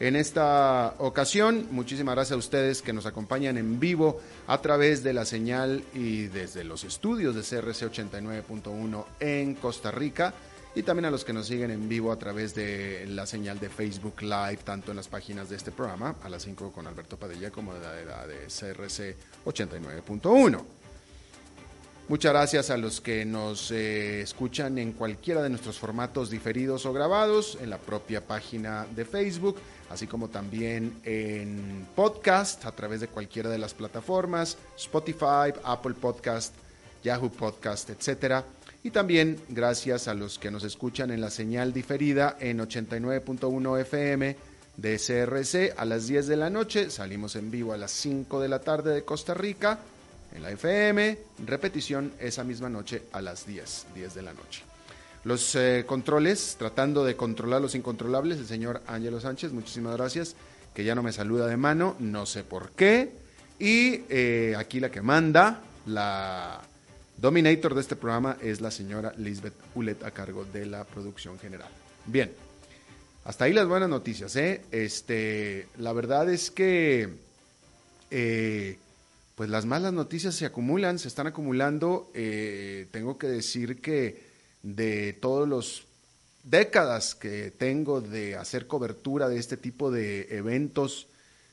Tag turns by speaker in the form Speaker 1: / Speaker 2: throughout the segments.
Speaker 1: en esta ocasión. Muchísimas gracias a ustedes que nos acompañan en vivo a través de la señal y desde los estudios de CRC 89.1 en Costa Rica y también a los que nos siguen en vivo a través de la señal de Facebook Live, tanto en las páginas de este programa, a las 5 con Alberto Padilla, como de la de CRC 89.1. Muchas gracias a los que nos eh, escuchan en cualquiera de nuestros formatos diferidos o grabados, en la propia página de Facebook, así como también en podcast a través de cualquiera de las plataformas, Spotify, Apple Podcast, Yahoo Podcast, etcétera. Y también gracias a los que nos escuchan en la señal diferida en 89.1 FM de CRC a las 10 de la noche. Salimos en vivo a las 5 de la tarde de Costa Rica en la FM, repetición esa misma noche a las 10, 10 de la noche. Los eh, controles, tratando de controlar los incontrolables, el señor Ángelo Sánchez, muchísimas gracias, que ya no me saluda de mano, no sé por qué. Y eh, aquí la que manda, la dominator de este programa es la señora Lisbeth Ulet a cargo de la producción general. Bien, hasta ahí las buenas noticias. ¿eh? Este, la verdad es que pues las malas noticias se acumulan, se están acumulando. Tengo que decir que de todos los décadas que tengo de hacer cobertura de este tipo de eventos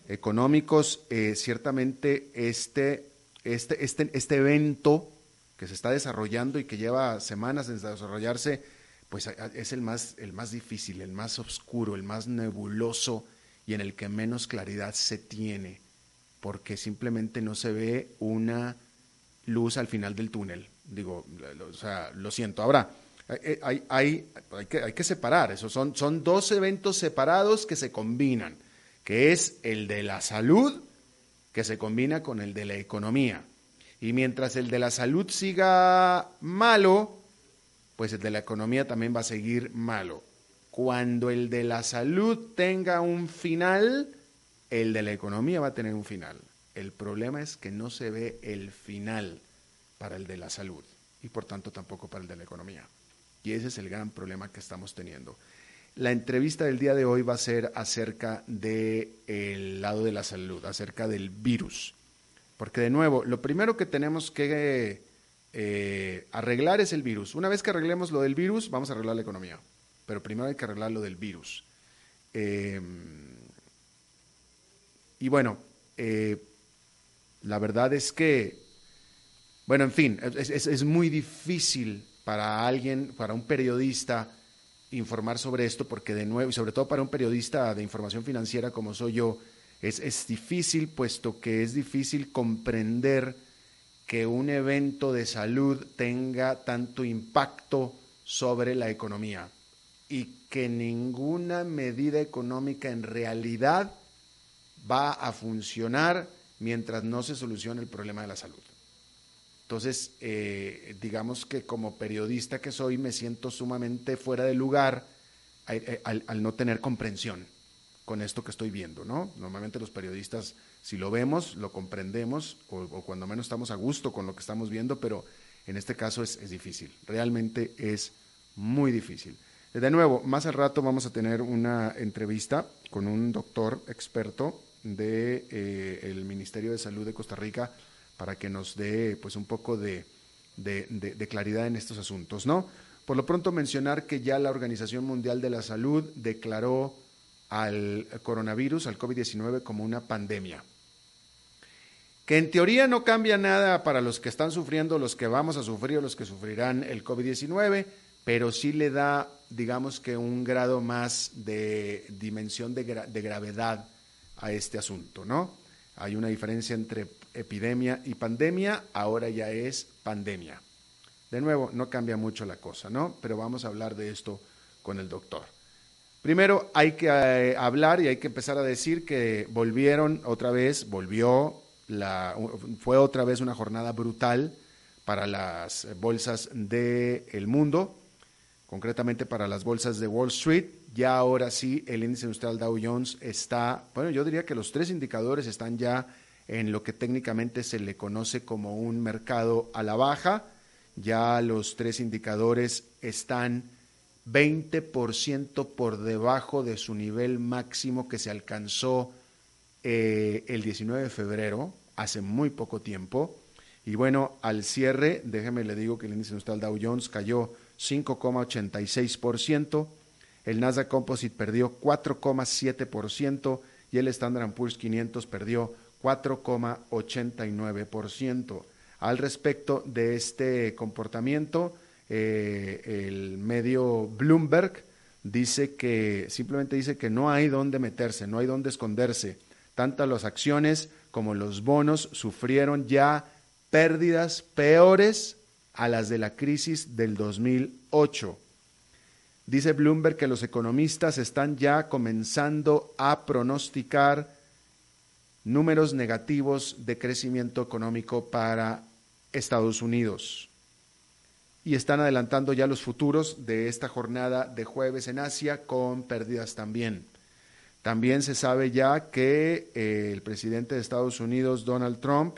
Speaker 1: económicos, eh, ciertamente este, este, este, este evento que se está desarrollando y que lleva semanas en desarrollarse, pues es el más, el más difícil, el más oscuro, el más nebuloso y en el que menos claridad se tiene porque simplemente no se ve una luz al final del túnel. Digo, o sea, lo siento. Ahora, hay, hay, hay, que, separar, eso son, son dos eventos separados que se combinan, que es el de la salud, que se combina con el de la economía. Y mientras el de la salud siga malo, pues el de la economía también va a seguir malo. Cuando el de la salud tenga un final, el de la economía va a tener un final. El problema es que no se ve el final para el de la salud y por tanto tampoco para el de la economía. Y ese es el gran problema que estamos teniendo. La entrevista del día de hoy va a ser acerca del lado de la salud, acerca del virus. Porque de nuevo, lo primero que tenemos que eh, arreglar es el virus. Una vez que arreglemos lo del virus, vamos a arreglar la economía. Pero primero hay que arreglar lo del virus. Eh, y bueno, eh, la verdad es que, bueno, en fin, es, muy difícil para alguien, para un periodista, informar sobre esto, porque de nuevo, y sobre todo para un periodista de información financiera como soy yo, es, es difícil, puesto que es difícil comprender que un evento de salud tenga tanto impacto sobre la economía y que ninguna medida económica en realidad va a funcionar mientras no se solucione el problema de la salud. Entonces, eh, digamos que como periodista que soy, me siento sumamente fuera de lugar eh, al, no tener comprensión con esto que estoy viendo, ¿no? Normalmente los periodistas, si lo vemos, lo comprendemos, o, cuando menos estamos a gusto con lo que estamos viendo, pero en este caso es, difícil, realmente es muy difícil. De nuevo, más al rato vamos a tener una entrevista con un doctor experto del de, eh, Ministerio de Salud de Costa Rica para que nos dé pues un poco de, de, claridad en estos asuntos, ¿no? Por lo pronto mencionar que ya la Organización Mundial de la Salud declaró al coronavirus, al COVID-19, como una pandemia. Que en teoría no cambia nada para los que están sufriendo, los que vamos a sufrir o los que sufrirán el COVID-19, pero sí le da, digamos que un grado más de dimensión de, de gravedad a este asunto, ¿no? Hay una diferencia entre epidemia y pandemia, ahora ya es pandemia. De nuevo, no cambia mucho la cosa, ¿no? Pero vamos a hablar de esto con el doctor. Primero hay que eh, hablar y hay que empezar a decir que volvieron otra vez, volvió, la, fue otra vez una jornada brutal para las bolsas del mundo, concretamente para las bolsas de Wall Street. Ya ahora sí, el índice industrial Dow Jones está, bueno, yo diría que los tres indicadores están ya en lo que técnicamente se le conoce como un mercado a la baja. Ya los tres indicadores están 20% por debajo de su nivel máximo que se alcanzó eh, el 19 de febrero, hace muy poco tiempo. Y bueno, al cierre, déjeme le digo que el índice industrial Dow Jones cayó 5,86%, el Nasdaq Composite perdió 4,7% y el Standard Poor's 500 perdió 4,89%. Al respecto de este comportamiento, eh, el medio Bloomberg dice que simplemente dice que no hay dónde meterse, no hay dónde esconderse. Tanto las acciones como los bonos sufrieron ya pérdidas peores a las de la crisis del 2008. Dice Bloomberg que los economistas están ya comenzando a pronosticar números negativos de crecimiento económico para Estados Unidos y están adelantando ya los futuros de esta jornada de jueves en Asia con pérdidas también. También se sabe ya que eh, el presidente de Estados Unidos, Donald Trump,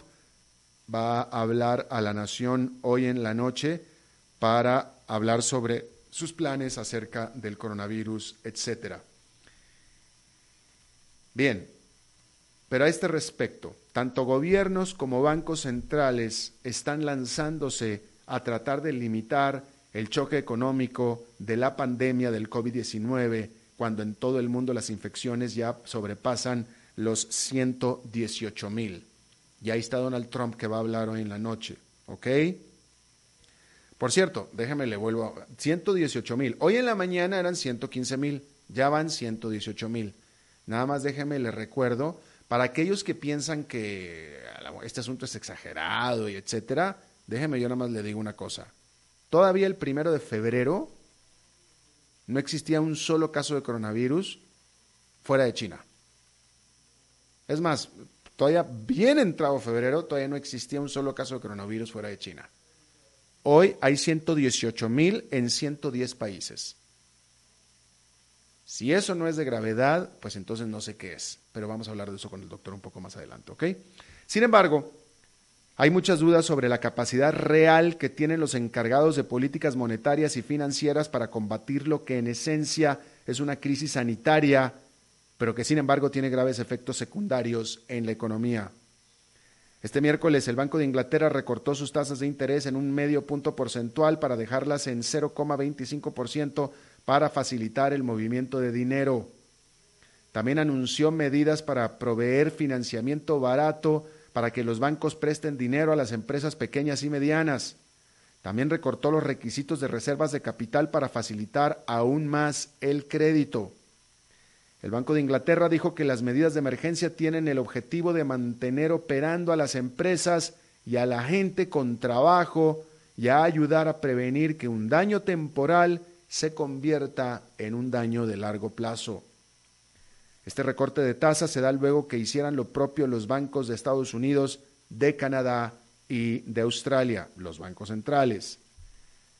Speaker 1: va a hablar a la nación hoy en la noche para hablar sobre sus planes acerca del coronavirus, etcétera. Bien, pero a este respecto, tanto gobiernos como bancos centrales están lanzándose a tratar de limitar el choque económico de la pandemia del COVID-19 cuando en todo el mundo las infecciones ya sobrepasan los 118 mil. Y ahí está Donald Trump que va a hablar hoy en la noche, ¿ok? Por cierto, déjeme le vuelvo a... 118 mil. Hoy en la mañana eran 115 mil, ya van 118 mil. Nada más déjeme le recuerdo, para aquellos que piensan que este asunto es exagerado y etcétera, Déjeme, yo nada más le digo una cosa. Todavía el primero de febrero no existía un solo caso de coronavirus fuera de China. Es más, todavía bien entrado febrero, todavía no existía un solo caso de coronavirus fuera de China. Hoy hay 118 mil en 110 países. Si eso no es de gravedad, pues entonces no sé qué es. Pero vamos a hablar de eso con el doctor un poco más adelante, ¿ok? Sin embargo, hay muchas dudas sobre la capacidad real que tienen los encargados de políticas monetarias y financieras para combatir lo que en esencia es una crisis sanitaria, pero que sin embargo tiene graves efectos secundarios en la economía. Este miércoles el Banco de Inglaterra recortó sus tasas de interés en un medio punto porcentual para dejarlas en 0,25% para facilitar el movimiento de dinero. También anunció medidas para proveer financiamiento barato para que los bancos presten dinero a las empresas pequeñas y medianas. También recortó los requisitos de reservas de capital para facilitar aún más el crédito. El Banco de Inglaterra dijo que las medidas de emergencia tienen el objetivo de mantener operando a las empresas y a la gente con trabajo y a ayudar a prevenir que un daño temporal se convierta en un daño de largo plazo. Este recorte de tasas se da luego que hicieran lo propio los bancos de Estados Unidos, de Canadá y de Australia, los bancos centrales.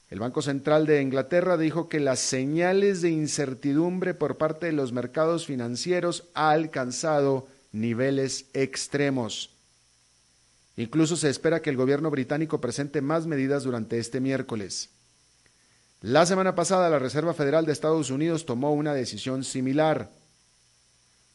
Speaker 1: El Banco Central de Inglaterra dijo que las señales de incertidumbre por parte de los mercados financieros ha alcanzado niveles extremos. Incluso se espera que el gobierno británico presente más medidas durante este miércoles. La semana pasada la Reserva Federal de Estados Unidos tomó una decisión similar.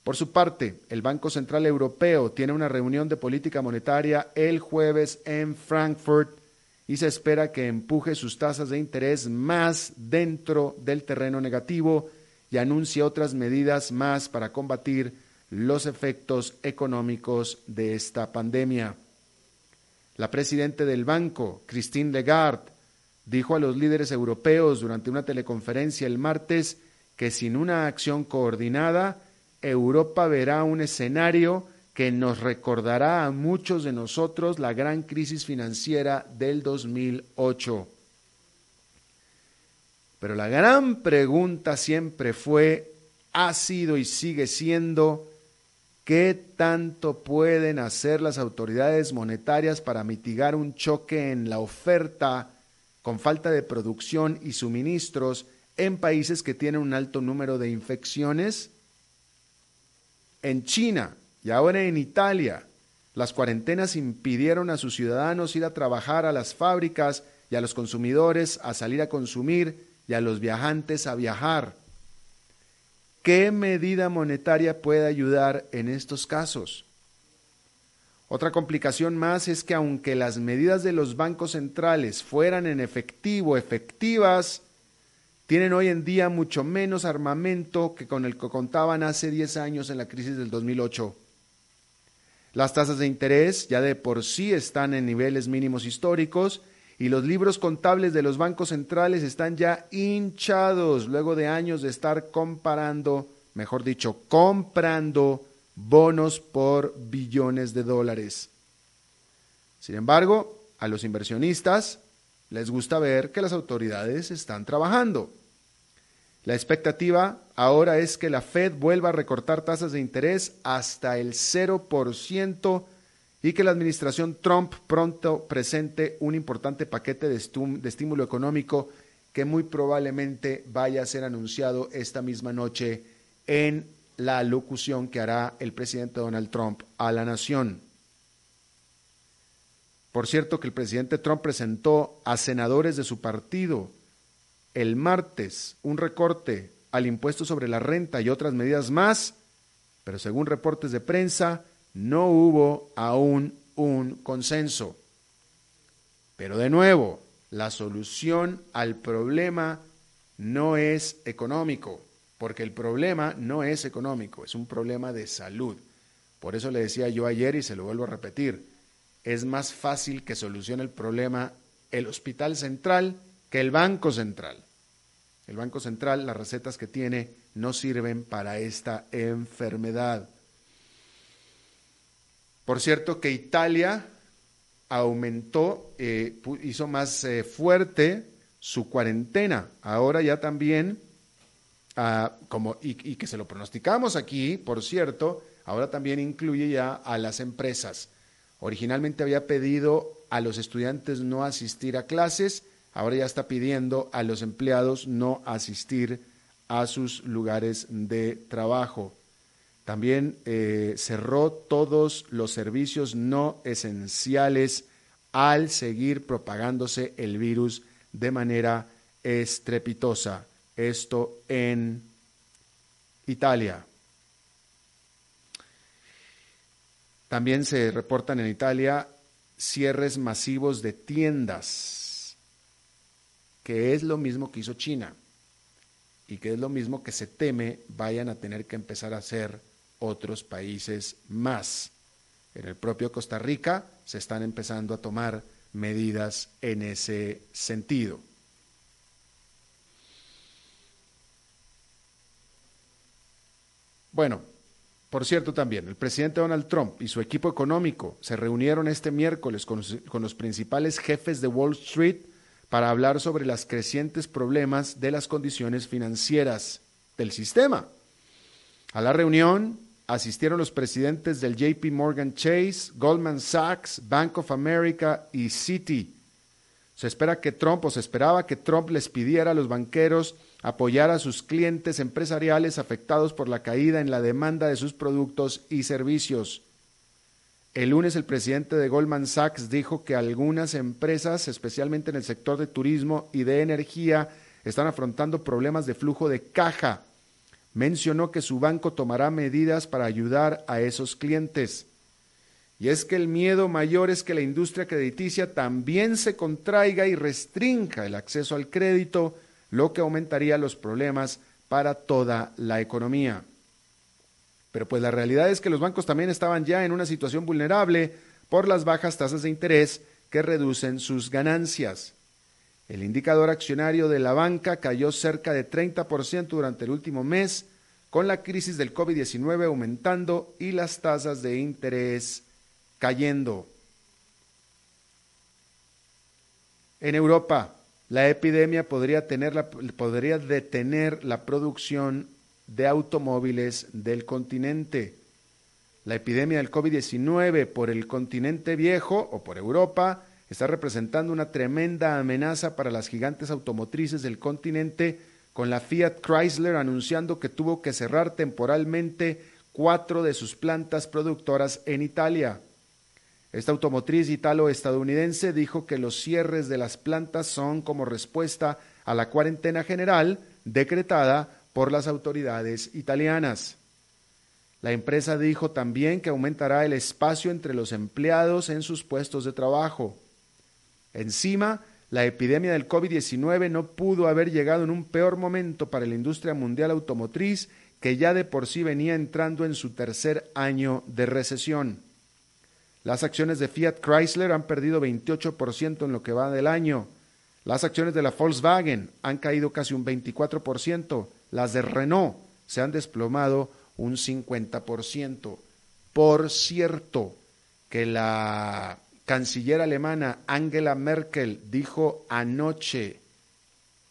Speaker 1: Por su parte, el Banco Central Europeo tiene una reunión de política monetaria el jueves en Frankfurt y se espera que empuje sus tasas de interés más dentro del terreno negativo y anuncie otras medidas más para combatir los efectos económicos de esta pandemia. La presidenta del banco, Christine Lagarde, dijo a los líderes europeos durante una teleconferencia el martes que sin una acción coordinada, Europa verá un escenario que nos recordará a muchos de nosotros la gran crisis financiera del 2008. Pero la gran pregunta siempre fue, ha sido y sigue siendo, ¿qué tanto pueden hacer las autoridades monetarias para mitigar un choque en la oferta con falta de producción y suministros en países que tienen un alto número de infecciones? En China y ahora en Italia, las cuarentenas impidieron a sus ciudadanos ir a trabajar a las fábricas y a los consumidores a salir a consumir y a los viajantes a viajar. ¿Qué medida monetaria puede ayudar en estos casos? Otra complicación más es que aunque las medidas de los bancos centrales fueran en efectivo efectivas, tienen hoy en día mucho menos armamento que con el que contaban hace 10 años en la crisis del 2008. Las tasas de interés ya de por sí están en niveles mínimos históricos y los libros contables de los bancos centrales están ya hinchados luego de años de estar comparando, mejor dicho, comprando bonos por billones de dólares. Sin embargo, a los inversionistas les gusta ver que las autoridades están trabajando. La expectativa ahora es que la Fed vuelva a recortar tasas de interés hasta el 0% y que la administración Trump pronto presente un importante paquete de, de, estímulo económico que muy probablemente vaya a ser anunciado esta misma noche en la locución que hará el presidente Donald Trump a la nación. Por cierto que el presidente Trump presentó a senadores de su partido el martes un recorte al impuesto sobre la renta y otras medidas más, pero según reportes de prensa, no hubo aún un consenso. Pero de nuevo, la solución al problema no es económico, porque el problema no es económico, es un problema de salud. Por eso le decía yo ayer y se lo vuelvo a repetir, es más fácil que solucione el problema el Hospital Central que el Banco Central. El Banco Central, las recetas que tiene no sirven para esta enfermedad. Por cierto que Italia aumentó, eh, hizo más eh, fuerte su cuarentena. Ahora ya también, como, y, y que se lo pronosticamos aquí, por cierto, ahora también incluye ya a las empresas. Originalmente había pedido a los estudiantes no asistir a clases, ahora ya está pidiendo a los empleados no asistir a sus lugares de trabajo. También eh, cerró todos los servicios no esenciales al seguir propagándose el virus de manera estrepitosa. Esto en Italia. También se reportan en Italia cierres masivos de tiendas, que es lo mismo que hizo China y que es lo mismo que se teme vayan a tener que empezar a hacer otros países más. En el propio Costa Rica se están empezando a tomar medidas en ese sentido. Bueno, por cierto, también el presidente Donald Trump y su equipo económico se reunieron este miércoles con los, principales jefes de Wall Street para hablar sobre los crecientes problemas de las condiciones financieras del sistema. A la reunión asistieron los presidentes del JP Morgan Chase, Goldman Sachs, Bank of America y Citi. Se espera que Trump o se esperaba que Trump les pidiera a los banqueros apoyar a sus clientes empresariales afectados por la caída en la demanda de sus productos y servicios. El lunes el presidente de Goldman Sachs dijo que algunas empresas, especialmente en el sector de turismo y de energía, están afrontando problemas de flujo de caja. Mencionó que su banco tomará medidas para ayudar a esos clientes. Y es que el miedo mayor es que la industria crediticia también se contraiga y restrinja el acceso al crédito lo que aumentaría los problemas para toda la economía. Pero pues la realidad es que los bancos también estaban ya en una situación vulnerable por las bajas tasas de interés que reducen sus ganancias. El indicador accionario de la banca cayó cerca de 30% durante el último mes, con la crisis del COVID-19 aumentando y las tasas de interés cayendo. En Europa, la epidemia podría, tener podría detener la producción de automóviles del continente. La epidemia del COVID-19 por el continente viejo o por Europa está representando una tremenda amenaza para las gigantes automotrices del continente, con la Fiat Chrysler anunciando que tuvo que cerrar temporalmente cuatro de sus plantas productoras en Italia. Esta automotriz italo-estadounidense dijo que los cierres de las plantas son como respuesta a la cuarentena general decretada por las autoridades italianas. La empresa dijo también que aumentará el espacio entre los empleados en sus puestos de trabajo. Encima, la epidemia del COVID-19 no pudo haber llegado en un peor momento para la industria mundial automotriz, que ya de por sí venía entrando en su tercer año de recesión. Las acciones de Fiat Chrysler han perdido 28% en lo que va del año. Las acciones de la Volkswagen han caído casi un 24%. Las de Renault se han desplomado un 50%. Por cierto, que la canciller alemana Angela Merkel dijo anoche,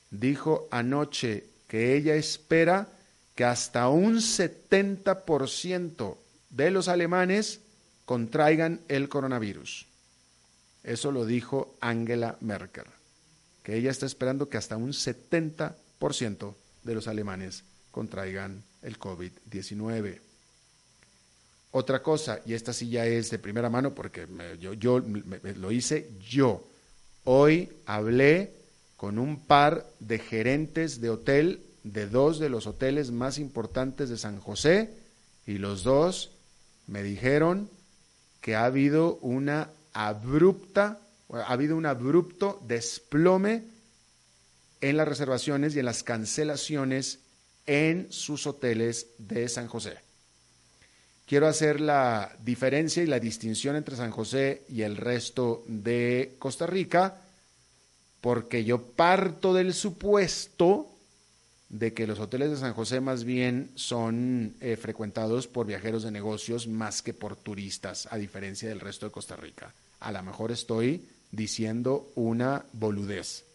Speaker 1: dijo anoche que ella espera que hasta un 70% de los alemanes contraigan el coronavirus. Eso lo dijo Angela Merkel, que ella está esperando que hasta un 70% de los alemanes contraigan el COVID-19. Otra cosa, y esta sí ya es de primera mano porque yo, yo lo hice yo. Hoy hablé con un par de gerentes de hotel de dos de los hoteles más importantes de San José y los dos me dijeron que ha habido una abrupta, ha habido un abrupto desplome en las reservaciones y en las cancelaciones en sus hoteles de San José. Quiero hacer la diferencia y la distinción entre San José y el resto de Costa Rica, porque yo parto del supuesto de que los hoteles de San José más bien son eh, frecuentados por viajeros de negocios más que por turistas, a diferencia del resto de Costa Rica. A lo mejor estoy diciendo una boludez.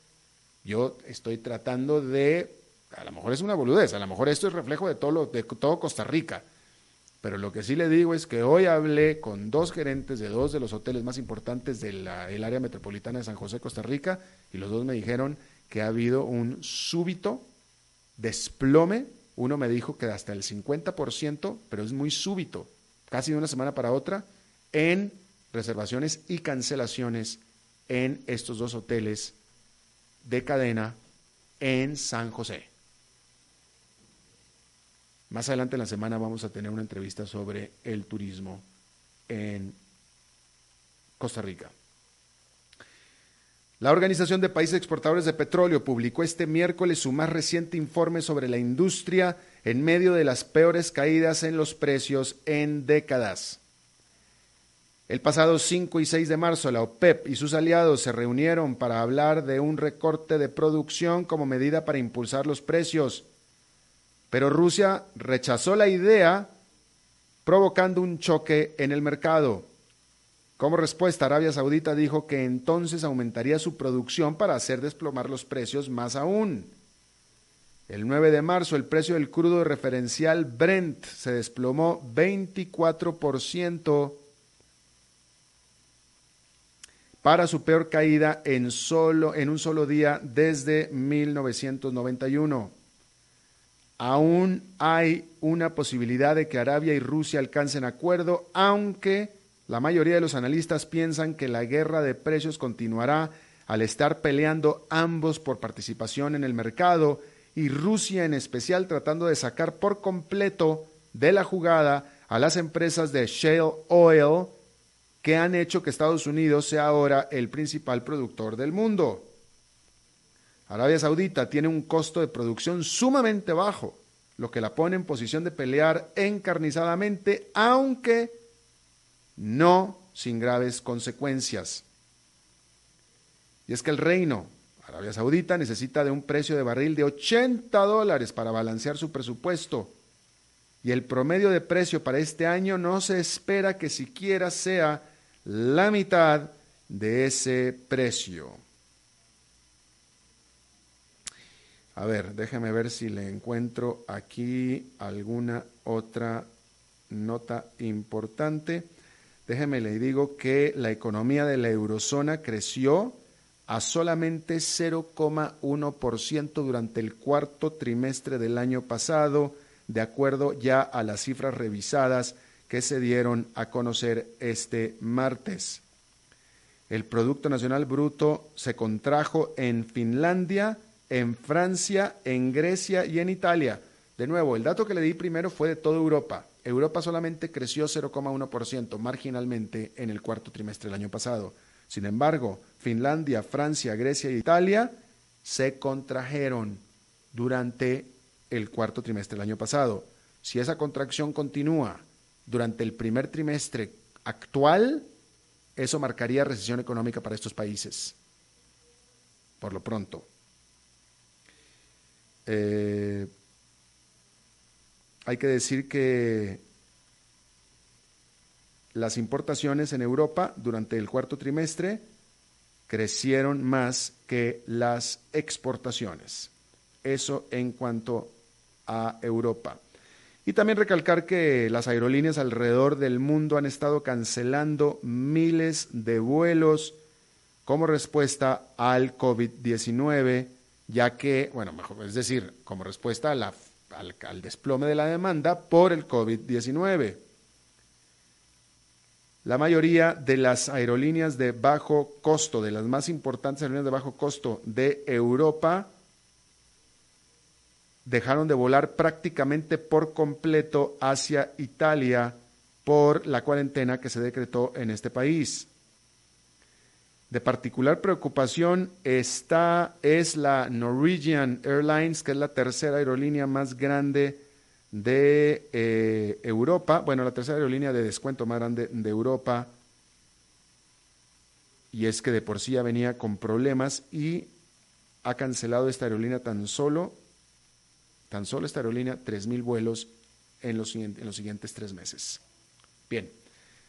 Speaker 1: Yo estoy tratando de, a lo mejor es una boludez, a lo mejor esto es reflejo de todo, de todo Costa Rica. Pero lo que sí le digo es que hoy hablé con dos gerentes de dos de los hoteles más importantes del área metropolitana de San José, Costa Rica, y los dos me dijeron que ha habido un súbito desplome, uno me dijo que hasta el 50%, pero es muy súbito, casi de una semana para otra, en reservaciones y cancelaciones en estos dos hoteles de cadena en San José. Más adelante en la semana vamos a tener una entrevista sobre el turismo en Costa Rica. La Organización de Países Exportadores de Petróleo publicó este miércoles su más reciente informe sobre la industria en medio de las peores caídas en los precios en décadas. El pasado 5 y 6 de marzo, la OPEP y sus aliados se reunieron para hablar de un recorte de producción como medida para impulsar los precios. Pero Rusia rechazó la idea, provocando un choque en el mercado. Como respuesta, Arabia Saudita dijo que entonces aumentaría su producción para hacer desplomar los precios más aún. El 9 de marzo el precio del crudo referencial Brent se desplomó 24% para su peor caída en, solo, en un solo día desde 1991. Aún hay una posibilidad de que Arabia y Rusia alcancen acuerdo, aunque la mayoría de los analistas piensan que la guerra de precios continuará al estar peleando ambos por participación en el mercado y Rusia en especial tratando de sacar por completo de la jugada a las empresas de shale oil que han hecho que Estados Unidos sea ahora el principal productor del mundo. Arabia Saudita tiene un costo de producción sumamente bajo, lo que la pone en posición de pelear encarnizadamente, aunque no sin graves consecuencias. Y es que el reino Arabia Saudita necesita de un precio de barril de 80 dólares para balancear su presupuesto. Y el promedio de precio para este año no se espera que siquiera sea la mitad de ese precio. A ver, déjeme ver si le encuentro aquí alguna otra nota importante. Déjeme le digo que la economía de la eurozona creció a solamente 0,1% durante el cuarto trimestre del año pasado, de acuerdo ya a las cifras revisadas que se dieron a conocer este martes. El Producto Nacional Bruto se contrajo en Finlandia en Francia, en Grecia y en Italia. De nuevo, el dato que le di primero fue de toda Europa. Europa solamente creció 0,1% marginalmente en el cuarto trimestre del año pasado. Sin embargo, Finlandia, Francia, Grecia e Italia se contrajeron durante el cuarto trimestre del año pasado. Si esa contracción continúa durante el primer trimestre actual, eso marcaría recesión económica para estos países. Por lo pronto. Eh, hay que decir que las importaciones en Europa durante el cuarto trimestre crecieron más que las exportaciones. Eso en cuanto a Europa. Y también recalcar que las aerolíneas alrededor del mundo han estado cancelando miles de vuelos como respuesta al COVID-19 ya que, bueno, es decir, como respuesta al, desplome de la demanda por el COVID-19. La mayoría de las aerolíneas de bajo costo, de las más importantes aerolíneas de bajo costo de Europa, dejaron de volar prácticamente por completo hacia Italia por la cuarentena que se decretó en este país. De particular preocupación está, es la Norwegian Airlines, que es la tercera aerolínea más grande de eh, Europa, bueno, la tercera aerolínea de descuento más grande de Europa, y es que de por sí ya venía con problemas y ha cancelado esta aerolínea tan solo, tan solo esta aerolínea, 3.000 vuelos en los, en los siguientes tres meses. Bien.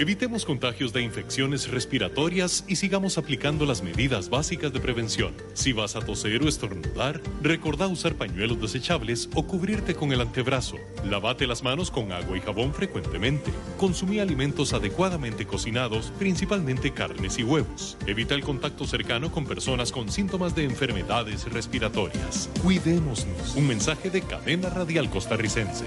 Speaker 2: Evitemos contagios de infecciones respiratorias y sigamos aplicando las medidas básicas de prevención. Si vas a toser o estornudar, recordá usar pañuelos desechables o cubrirte con el antebrazo. Lavate las manos con agua y jabón frecuentemente. Consumí alimentos adecuadamente cocinados, principalmente carnes y huevos. Evita el contacto cercano con personas con síntomas de enfermedades respiratorias. Cuidémonos. Un mensaje de Cadena Radial Costarricense.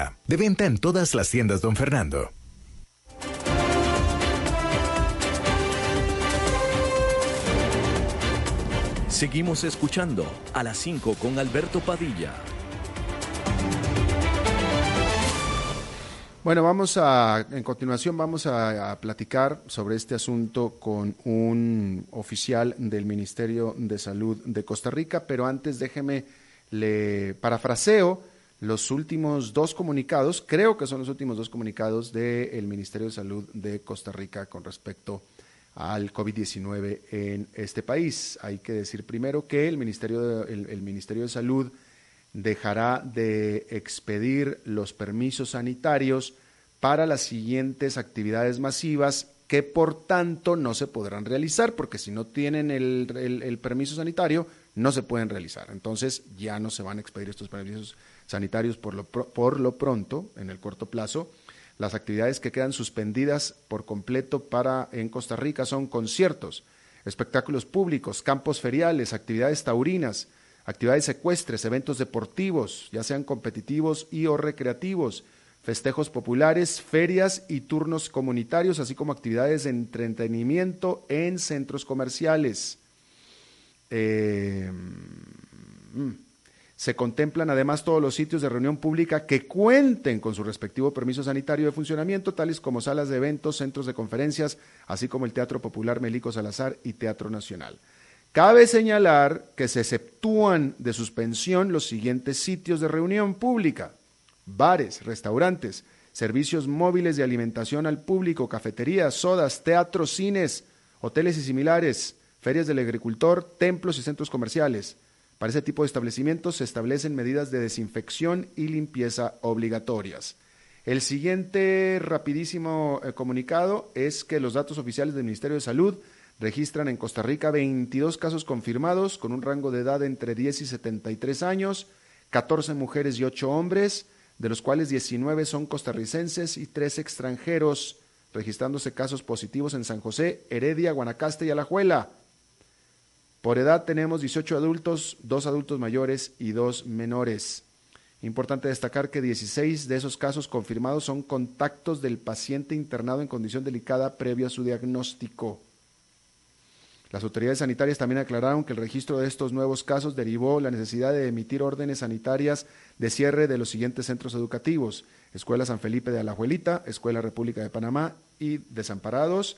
Speaker 3: De venta en todas las tiendas, don Fernando.
Speaker 4: Seguimos escuchando a las 5 con Alberto Padilla.
Speaker 1: Bueno, vamos a, en continuación vamos a, a, platicar sobre este asunto con un oficial del Ministerio de Salud de Costa Rica, pero antes déjeme, le parafraseo los últimos dos comunicados, creo que son los últimos dos comunicados del Ministerio de Salud de Costa Rica con respecto al COVID-19 en este país. Hay que decir primero que el Ministerio de, el, Ministerio de Salud dejará de expedir los permisos sanitarios para las siguientes actividades masivas que por tanto no se podrán realizar, porque si no tienen el, el, el, permiso sanitario, no se pueden realizar. Entonces ya no se van a expedir estos permisos sanitarios por lo, por lo pronto, en el corto plazo. Las actividades que quedan suspendidas por completo para en Costa Rica son conciertos, espectáculos públicos, campos feriales, actividades taurinas, actividades secuestres, eventos deportivos, ya sean competitivos y o recreativos, festejos populares, ferias y turnos comunitarios, así como actividades de entretenimiento en centros comerciales. Eh, se contemplan además todos los sitios de reunión pública que cuenten con su respectivo permiso sanitario de funcionamiento, tales como salas de eventos, centros de conferencias, así como el Teatro Popular Melico Salazar y Teatro Nacional. Cabe señalar que se exceptúan de suspensión los siguientes sitios de reunión pública, bares, restaurantes, servicios móviles de alimentación al público, cafeterías, sodas, teatros, cines, hoteles y similares, ferias del agricultor, templos y centros comerciales. Para ese tipo de establecimientos se establecen medidas de desinfección y limpieza obligatorias. El siguiente rapidísimo eh, comunicado es que los datos oficiales del Ministerio de Salud registran en Costa Rica 22 casos confirmados con un rango de edad entre 10 y 73 años, 14 mujeres y 8 hombres, de los cuales 19 son costarricenses y 3 extranjeros, registrándose casos positivos en San José, Heredia, Guanacaste y Alajuela. Por edad tenemos 18 adultos, 2 adultos mayores y 2 menores. Importante destacar que 16 de esos casos confirmados son contactos del paciente internado en condición delicada previo a su diagnóstico. Las autoridades sanitarias también aclararon que el registro de estos nuevos casos derivó la necesidad de emitir órdenes sanitarias de cierre de los siguientes centros educativos: Escuela San Felipe de Alajuelita, Escuela República de Panamá y Desamparados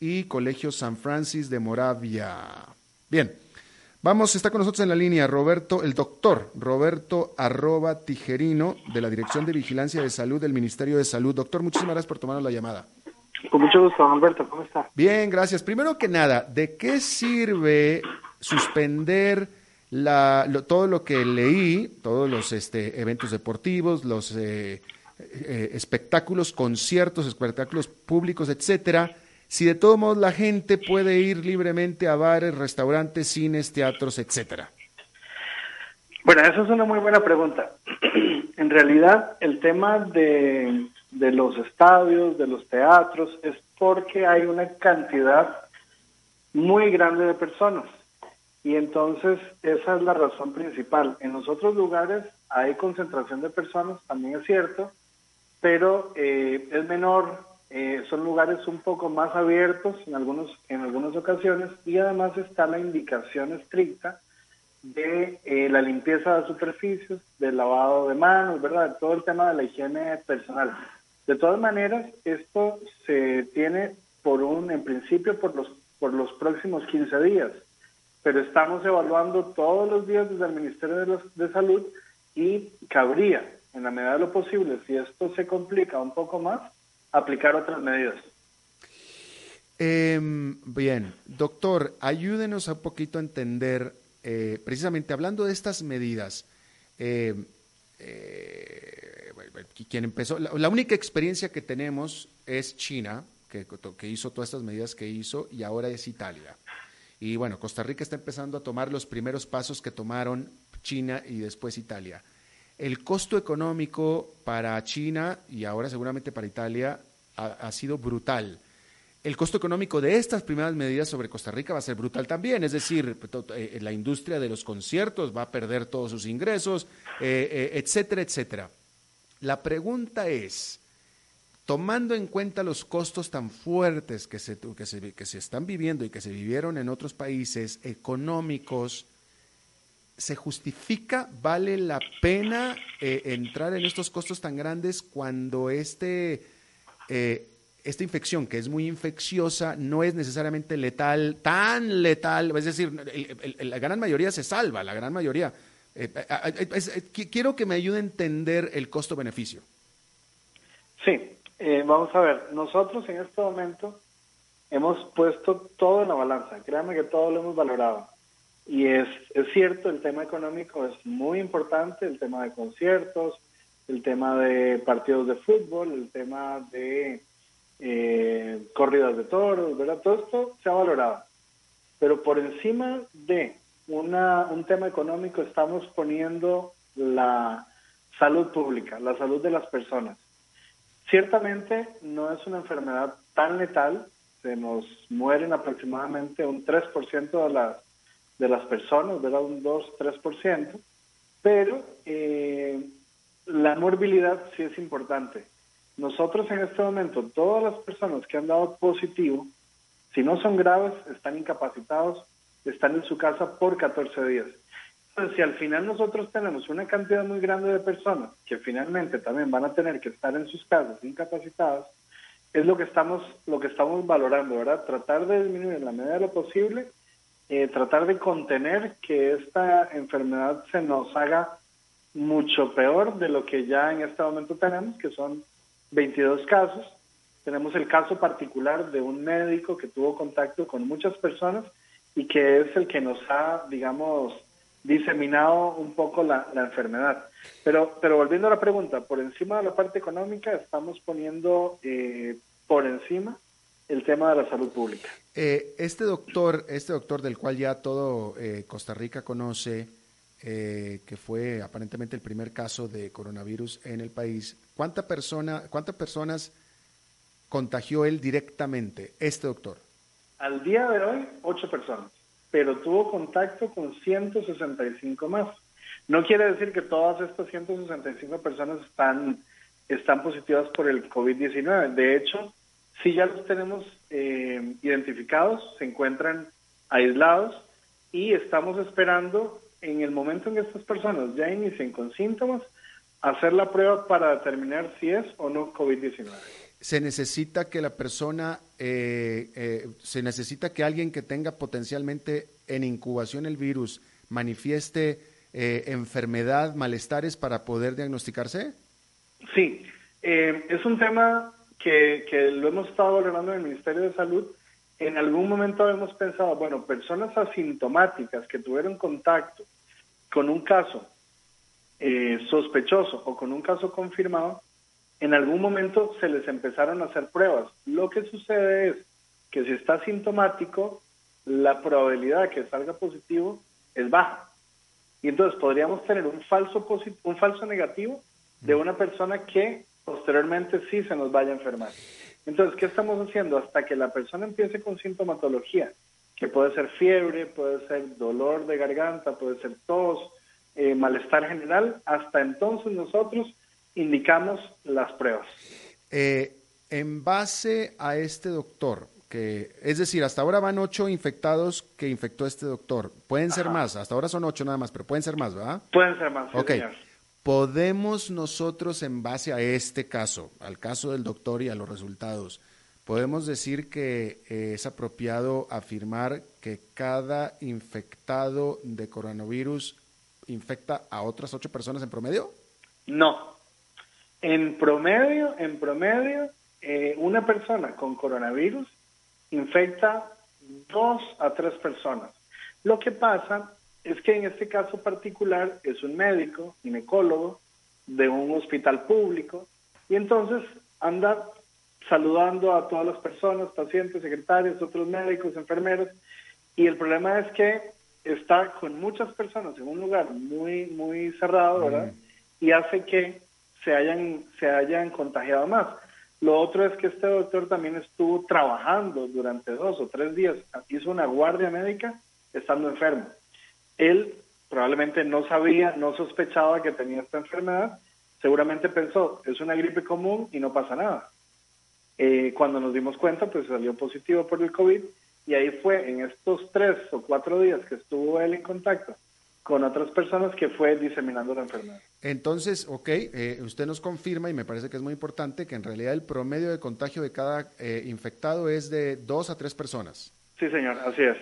Speaker 1: y Colegio San Francis de Moravia. Bien, vamos, está con nosotros en la línea Roberto, el doctor Roberto arroba Tijerino de la Dirección de Vigilancia de Salud del Ministerio de Salud. Doctor, muchísimas gracias por tomarnos la llamada.
Speaker 5: Con mucho gusto, Alberto, ¿cómo está?
Speaker 1: Bien, gracias. Primero que nada, ¿de qué sirve suspender la, lo, todo lo que leí, todos los este, eventos deportivos, los eh, eh, espectáculos, conciertos, espectáculos públicos, etcétera, si de todos modos la gente puede ir libremente a bares, restaurantes, cines, teatros, etcétera?
Speaker 5: Bueno, esa es una muy buena pregunta. en realidad, el tema de de los estadios, de los teatros, es porque hay una cantidad muy grande de personas. Y entonces esa es la razón principal. En los otros lugares hay concentración de personas, también es cierto, pero eh, es menor, eh, son lugares un poco más abiertos en, algunos, en algunas ocasiones y además está la indicación estricta de eh, la limpieza de superficies, del lavado de manos, ¿verdad? Todo el tema de la higiene personal. De todas maneras, esto se tiene por un, en principio, por los, por los próximos 15 días, pero estamos evaluando todos los días desde el Ministerio de, los, de Salud y cabría, en la medida de lo posible, si esto se complica un poco más, aplicar otras medidas.
Speaker 1: Eh, bien, doctor, ayúdenos un poquito a entender, eh, precisamente hablando de estas medidas, eh, quien empezó, la, única experiencia que tenemos es China, que hizo todas estas medidas que hizo, y ahora es Italia. Y bueno, Costa Rica está empezando a tomar los primeros pasos que tomaron China y después Italia. El costo económico para China y ahora seguramente para Italia ha, sido brutal. El costo económico de estas primeras medidas sobre Costa Rica va a ser brutal también, es decir, eh, la industria de los conciertos va a perder todos sus ingresos, eh, eh, etcétera, etcétera. La pregunta es, tomando en cuenta los costos tan fuertes que se, que se, que se están viviendo y que se vivieron en otros países económicos, ¿se justifica, vale la pena eh, entrar en estos costos tan grandes cuando este, eh, esta infección, que es muy infecciosa, no es necesariamente letal, tan letal? Es decir, la gran mayoría se salva, la gran mayoría. Eh, quiero que me ayude a entender el costo-beneficio.
Speaker 5: Sí, vamos a ver, nosotros en este momento hemos puesto todo en la balanza, créanme que todo lo hemos valorado y es, es cierto, el tema económico es muy importante, el tema de conciertos, el tema de partidos de fútbol, el tema de eh, corridas de toros, ¿verdad? Todo esto se ha valorado. Pero por encima de una, un tema económico estamos poniendo la salud pública, la salud de las personas. Ciertamente no es una enfermedad tan letal, se nos mueren aproximadamente un 3% de las de las personas, ¿verdad? Un 2-3%, pero eh, la morbilidad sí es importante. Nosotros en este momento, todas las personas que han dado positivo, si no son graves, están incapacitados, están en su casa por 14 días. Entonces, si al final nosotros tenemos una cantidad muy grande de personas que finalmente también van a tener que estar en sus casas incapacitadas, es lo que estamos, lo que estamos valorando, ¿verdad? Tratar de disminuir en la medida de lo posible eh, tratar de contener que esta enfermedad se nos haga mucho peor de lo que ya en este momento tenemos, que son 22 casos. Tenemos el caso particular de un médico que tuvo contacto con muchas personas y que es el que nos ha, digamos, diseminado un poco la, enfermedad. Pero, pero volviendo a la pregunta, por encima de la parte económica estamos poniendo eh, por encima el tema de la salud pública.
Speaker 1: Eh, este doctor, este doctor del cual ya todo eh, Costa Rica conoce, eh, que fue aparentemente el primer caso de coronavirus en el país, ¿cuánta persona, ¿cuántas personas contagió él directamente, este doctor?
Speaker 5: Al día de hoy, ocho personas, pero tuvo contacto con 165 más. No quiere decir que todas estas 165 personas están, están positivas por el COVID-19. De hecho, Sí, ya los tenemos eh, identificados, se encuentran aislados y estamos esperando en el momento en que estas personas ya inicien con síntomas, hacer la prueba para determinar si es o no COVID-19.
Speaker 1: Se necesita que la persona, eh, eh, se necesita que alguien que tenga potencialmente en incubación el virus manifieste enfermedad, malestares para poder diagnosticarse.
Speaker 5: Sí, es un tema que, lo hemos estado valorando en el Ministerio de Salud, en algún momento hemos pensado, bueno, personas asintomáticas que tuvieron contacto con un caso eh, sospechoso o con un caso confirmado, en algún momento se les empezaron a hacer pruebas. Lo que sucede es que si está asintomático, la probabilidad de que salga positivo es baja. Y entonces podríamos tener un falso, un falso negativo de una persona que posteriormente sí se nos vaya a enfermar. Entonces, ¿qué estamos haciendo? Hasta que la persona empiece con sintomatología, que puede ser fiebre, puede ser dolor de garganta, puede ser tos, eh, malestar general, hasta entonces nosotros indicamos las pruebas.
Speaker 1: Eh, en base a este doctor, que es decir, hasta ahora van ocho infectados que infectó este doctor. Pueden ser más, hasta ahora son ocho nada más, pero pueden ser más, ¿verdad?
Speaker 5: Pueden ser más.
Speaker 1: Ok. ¿Podemos nosotros, en base a este caso, al caso del doctor y a los resultados, podemos decir que eh, es apropiado afirmar que cada infectado de coronavirus infecta a otras ocho personas en promedio?
Speaker 5: No. En promedio, en promedio, eh, una persona con coronavirus infecta dos a tres personas. Lo que pasa es que en este caso particular es un médico, ginecólogo, de un hospital público, y entonces anda saludando a todas las personas, pacientes, secretarios, otros médicos, enfermeros, y el problema es que está con muchas personas en un lugar muy, muy cerrado, ¿verdad? Y hace que se hayan, se hayan contagiado más. Lo otro es que este doctor también estuvo trabajando durante dos o tres días, hizo una guardia médica estando enfermo. Él probablemente no sabía, no sospechaba que tenía esta enfermedad, seguramente pensó, es una gripe común y no pasa nada. Eh, cuando nos dimos cuenta, pues salió positivo por el COVID y ahí fue en estos tres o cuatro días que estuvo él en contacto con otras personas que fue diseminando la enfermedad.
Speaker 1: Entonces, ok, eh, usted nos confirma y me parece que es muy importante que en realidad el promedio de contagio de cada eh, infectado es de dos a tres personas.
Speaker 5: Sí, señor, así es.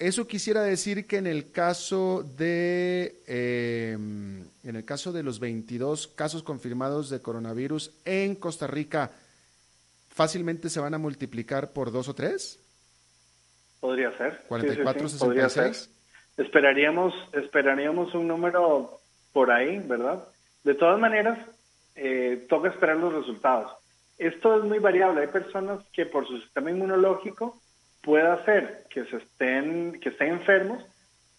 Speaker 1: Eso quisiera decir que en el caso de en el caso de los 22 casos confirmados de coronavirus en Costa Rica, fácilmente se van a multiplicar por dos o tres.
Speaker 5: Podría ser.
Speaker 1: 44, sí, 66
Speaker 5: esperaríamos, esperaríamos un número por ahí, ¿verdad? De todas maneras, eh, toca esperar los resultados. Esto es muy variable. Hay personas que por su sistema inmunológico puede hacer que se estén, que estén enfermos,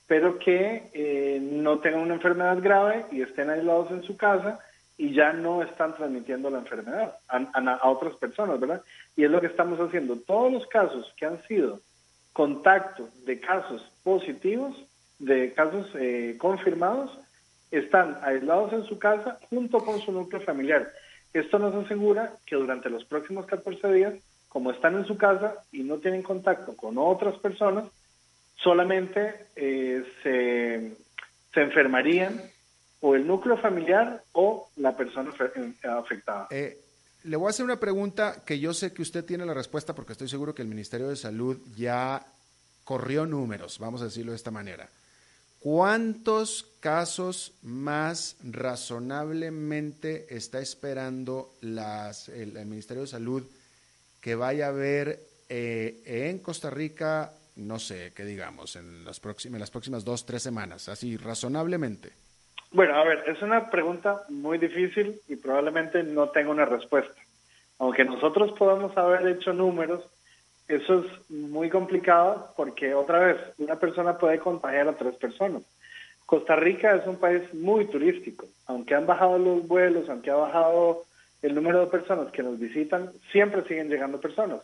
Speaker 5: pero que eh, no tengan una enfermedad grave y estén aislados en su casa y ya no están transmitiendo la enfermedad a, a otras personas, ¿verdad? Y es lo que estamos haciendo. Todos los casos que han sido contacto de casos positivos, de casos eh, confirmados, están aislados en su casa junto con su núcleo familiar. Esto nos asegura que durante los próximos 14 días, como están en su casa y no tienen contacto con otras personas, solamente eh, se, se, enfermarían o el núcleo familiar o la persona afectada.
Speaker 1: Eh, le voy a hacer una pregunta que yo sé que usted tiene la respuesta porque estoy seguro que el Ministerio de Salud ya corrió números, vamos a decirlo de esta manera. ¿Cuántos casos más razonablemente está esperando las, el, Ministerio de Salud que vaya a haber eh, en Costa Rica, no sé, qué digamos, en las, en las próximas dos, tres semanas, así razonablemente?
Speaker 5: Bueno, a ver, es una pregunta muy difícil y probablemente no tenga una respuesta. Aunque nosotros podamos haber hecho números, eso es muy complicado porque otra vez una persona puede contagiar a tres personas. Costa Rica es un país muy turístico, aunque han bajado los vuelos, aunque ha bajado el número de personas que nos visitan, siempre siguen llegando personas.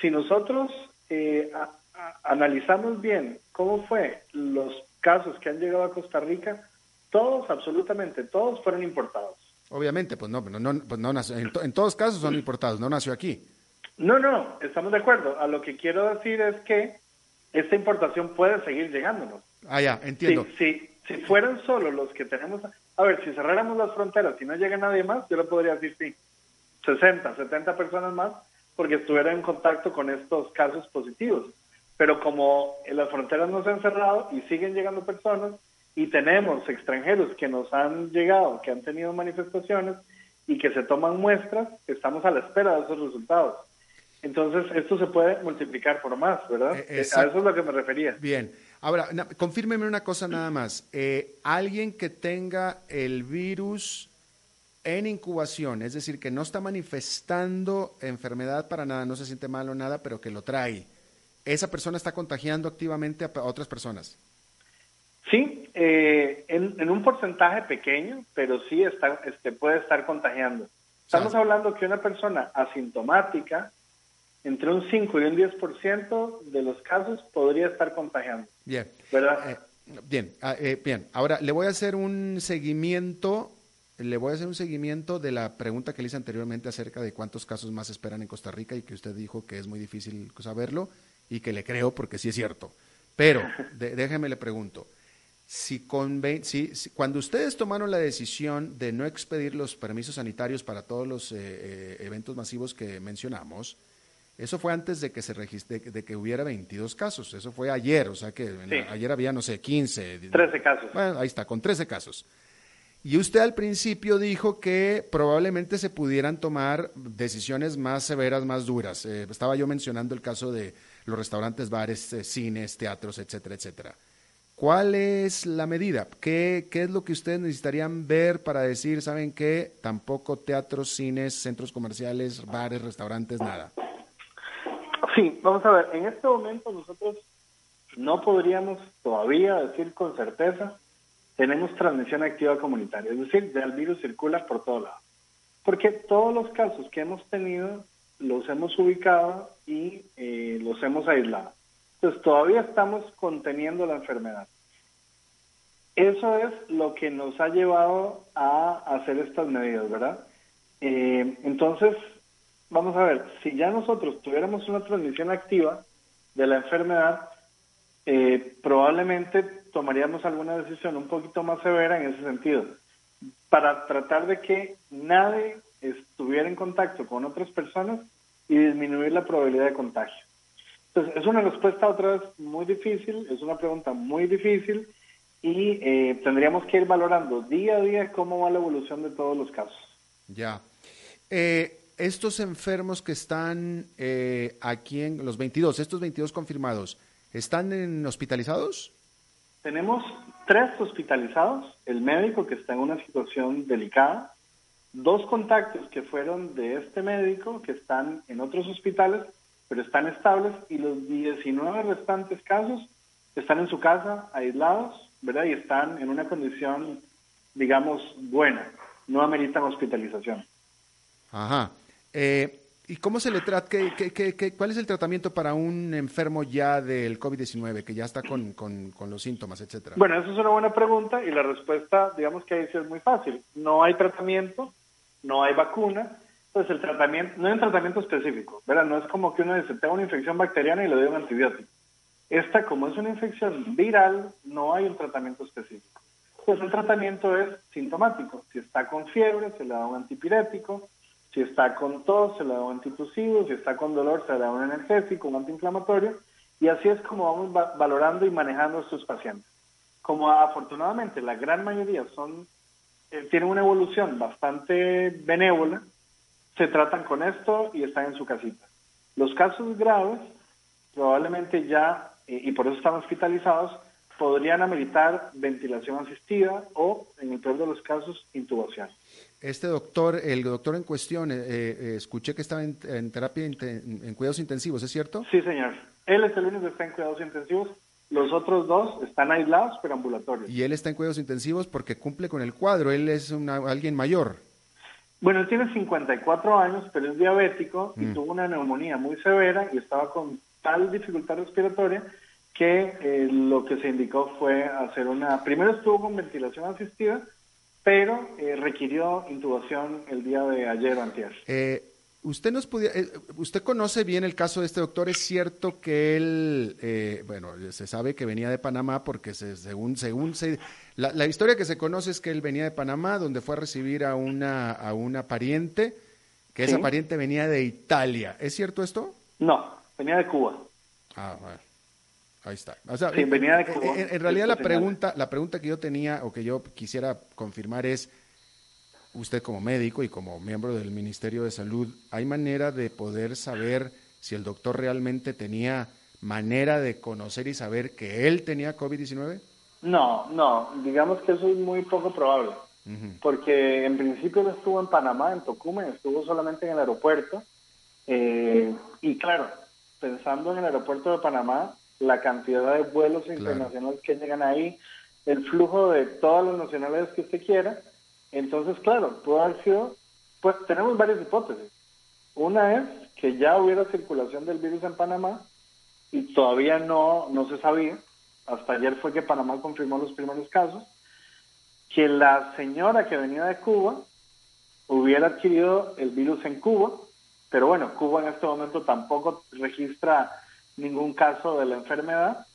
Speaker 5: Si nosotros eh, analizamos bien cómo fue los casos que han llegado a Costa Rica, todos, absolutamente todos, fueron importados.
Speaker 1: Obviamente, pues no, no, pues no en, en todos casos son importados, no nació aquí.
Speaker 5: No, no, estamos de acuerdo. A lo que quiero decir es que esta importación puede seguir llegándonos.
Speaker 1: Ah, ya, entiendo.
Speaker 5: Si, si, fueran solo los que tenemos... A ver, si cerráramos las fronteras y no llega nadie más, yo le podría decir sí, 60, 70 personas más, porque estuvieran en contacto con estos casos positivos. Pero como las fronteras no se han cerrado y siguen llegando personas, y tenemos extranjeros que nos han llegado, que han tenido manifestaciones y que se toman muestras, estamos a la espera de esos resultados. Entonces, esto se puede multiplicar por más, ¿verdad? Eh, a eso es lo que me refería.
Speaker 1: Bien. Ahora, confírmeme una cosa nada más. Eh, alguien que tenga el virus en incubación, es decir, que no está manifestando enfermedad para nada, no se siente mal o nada, pero que lo trae, ¿esa persona está contagiando activamente a, otras personas?
Speaker 5: Sí, eh, en, un porcentaje pequeño, pero sí está, este, puede estar contagiando. Estamos hablando que una persona asintomática entre un 5 y un 10% de los casos podría estar contagiando.
Speaker 1: Bien.
Speaker 5: ¿Verdad? Eh,
Speaker 1: bien, ah, eh, bien. Ahora le voy a hacer un seguimiento, le voy a hacer un seguimiento de la pregunta que le hice anteriormente acerca de cuántos casos más esperan en Costa Rica y que usted dijo que es muy difícil saberlo y que le creo porque sí es cierto. Pero déjeme le pregunto. Si, con, si, cuando ustedes tomaron la decisión de no expedir los permisos sanitarios para todos los eh, eventos masivos que mencionamos, eso fue antes de que se registre, de que hubiera 22 casos. Eso fue ayer, o sea que ayer había, no sé, 15.
Speaker 5: 13 casos.
Speaker 1: Bueno, ahí está, con 13 casos. Y usted al principio dijo que probablemente se pudieran tomar decisiones más severas, más duras. Eh, estaba yo mencionando el caso de los restaurantes, bares, eh, cines, teatros, etcétera, etcétera. ¿Cuál es la medida? ¿Qué, ¿Qué es lo que ustedes necesitarían ver para decir, saben qué? Tampoco teatros, cines, centros comerciales, bares, restaurantes, nada.
Speaker 5: Sí, vamos a ver, en este momento nosotros no podríamos todavía decir con certeza, tenemos transmisión activa comunitaria, es decir, ya el virus circula por todos lados. Porque todos los casos que hemos tenido los hemos ubicado y eh, los hemos aislado. Entonces todavía estamos conteniendo la enfermedad. Eso es lo que nos ha llevado a hacer estas medidas, ¿verdad? Eh, entonces, vamos a ver, si ya nosotros tuviéramos una transmisión activa de la enfermedad, eh, probablemente tomaríamos alguna decisión un poquito más severa en ese sentido, para tratar de que nadie estuviera en contacto con otras personas y disminuir la probabilidad de contagio. Entonces, es una respuesta otra vez muy difícil, es una pregunta muy difícil y eh, tendríamos que ir valorando día a día cómo va la evolución de todos los casos.
Speaker 1: Ya. Eh, estos enfermos que están eh, aquí en los 22, estos 22 confirmados, ¿están en hospitalizados?
Speaker 5: Tenemos tres hospitalizados, el médico que está en una situación delicada, dos contactos que fueron de este médico que están en otros hospitales pero están estables y los 19 restantes casos están en su casa, aislados, ¿verdad? Y están en una condición, digamos, buena, no ameritan hospitalización.
Speaker 1: Ajá. Eh, ¿Y cómo se le trata? ¿Qué, cuál es el tratamiento para un enfermo ya del COVID-19, que ya está con, con, con, los síntomas, etcétera?
Speaker 5: Bueno, esa es una buena pregunta y la respuesta, digamos que ahí sí es muy fácil. No hay tratamiento, no hay vacuna, pues el tratamiento, no hay un tratamiento específico, ¿verdad? No es como que uno dice, tengo una infección bacteriana y le doy un antibiótico. Esta, como es una infección viral, no hay un tratamiento específico. Pues el tratamiento es sintomático. Si está con fiebre, se le da un antipirético. Si está con tos, se le da un antitusivo. Si está con dolor, se le da un energético, un antiinflamatorio. Y así es como vamos valorando y manejando a estos pacientes. Como afortunadamente la gran mayoría son eh, tienen una evolución bastante benévola, se tratan con esto y están en su casita. Los casos graves, probablemente ya, y por eso están hospitalizados, podrían ameritar ventilación asistida o, en el peor de los casos, intubación.
Speaker 1: Este doctor, el doctor en cuestión, eh, eh, escuché que estaba en, terapia, en cuidados intensivos, ¿es cierto?
Speaker 5: Sí, señor. Él es el único que está en cuidados intensivos. Los otros dos están aislados, pero ambulatorios.
Speaker 1: Y él está en cuidados intensivos porque cumple con el cuadro. Él es alguien mayor.
Speaker 5: Bueno, él tiene 54 años, pero es diabético y mm. tuvo una neumonía muy severa y estaba con tal dificultad respiratoria que eh, lo que se indicó fue hacer una... Primero estuvo con ventilación asistida, pero eh, requirió intubación el día de ayer o antier.
Speaker 1: Eh, Usted nos eh, usted conoce bien el caso de este doctor. Es cierto que él, bueno, se sabe que venía de Panamá porque según, según se, la, historia que se conoce es que él venía de Panamá, donde fue a recibir a una, a una pariente, que esa pariente venía de Italia. ¿Es cierto esto?
Speaker 5: No, venía de Cuba.
Speaker 1: Ah, bueno. Ahí está.
Speaker 5: venía de Cuba.
Speaker 1: En, realidad la pregunta, la pregunta que yo tenía o que yo quisiera confirmar es usted como médico y como miembro del Ministerio de Salud, ¿hay manera de poder saber si el doctor realmente tenía manera de conocer y saber que él tenía COVID-19?
Speaker 5: No, no, digamos que eso es muy poco probable, porque en principio él estuvo en Panamá, en Tocumen, estuvo solamente en el aeropuerto, eh, y claro, pensando en el aeropuerto de Panamá, la cantidad de vuelos internacionales que llegan ahí, el flujo de todas las nacionalidades que usted quiera, entonces, claro, puede haber sido, pues tenemos varias hipótesis. Una es que ya hubiera circulación del virus en Panamá y todavía no, no se sabía. Hasta ayer fue que Panamá confirmó los primeros casos. Que la señora que venía de Cuba hubiera adquirido el virus en Cuba, pero bueno, Cuba en este momento tampoco registra ningún caso de la enfermedad,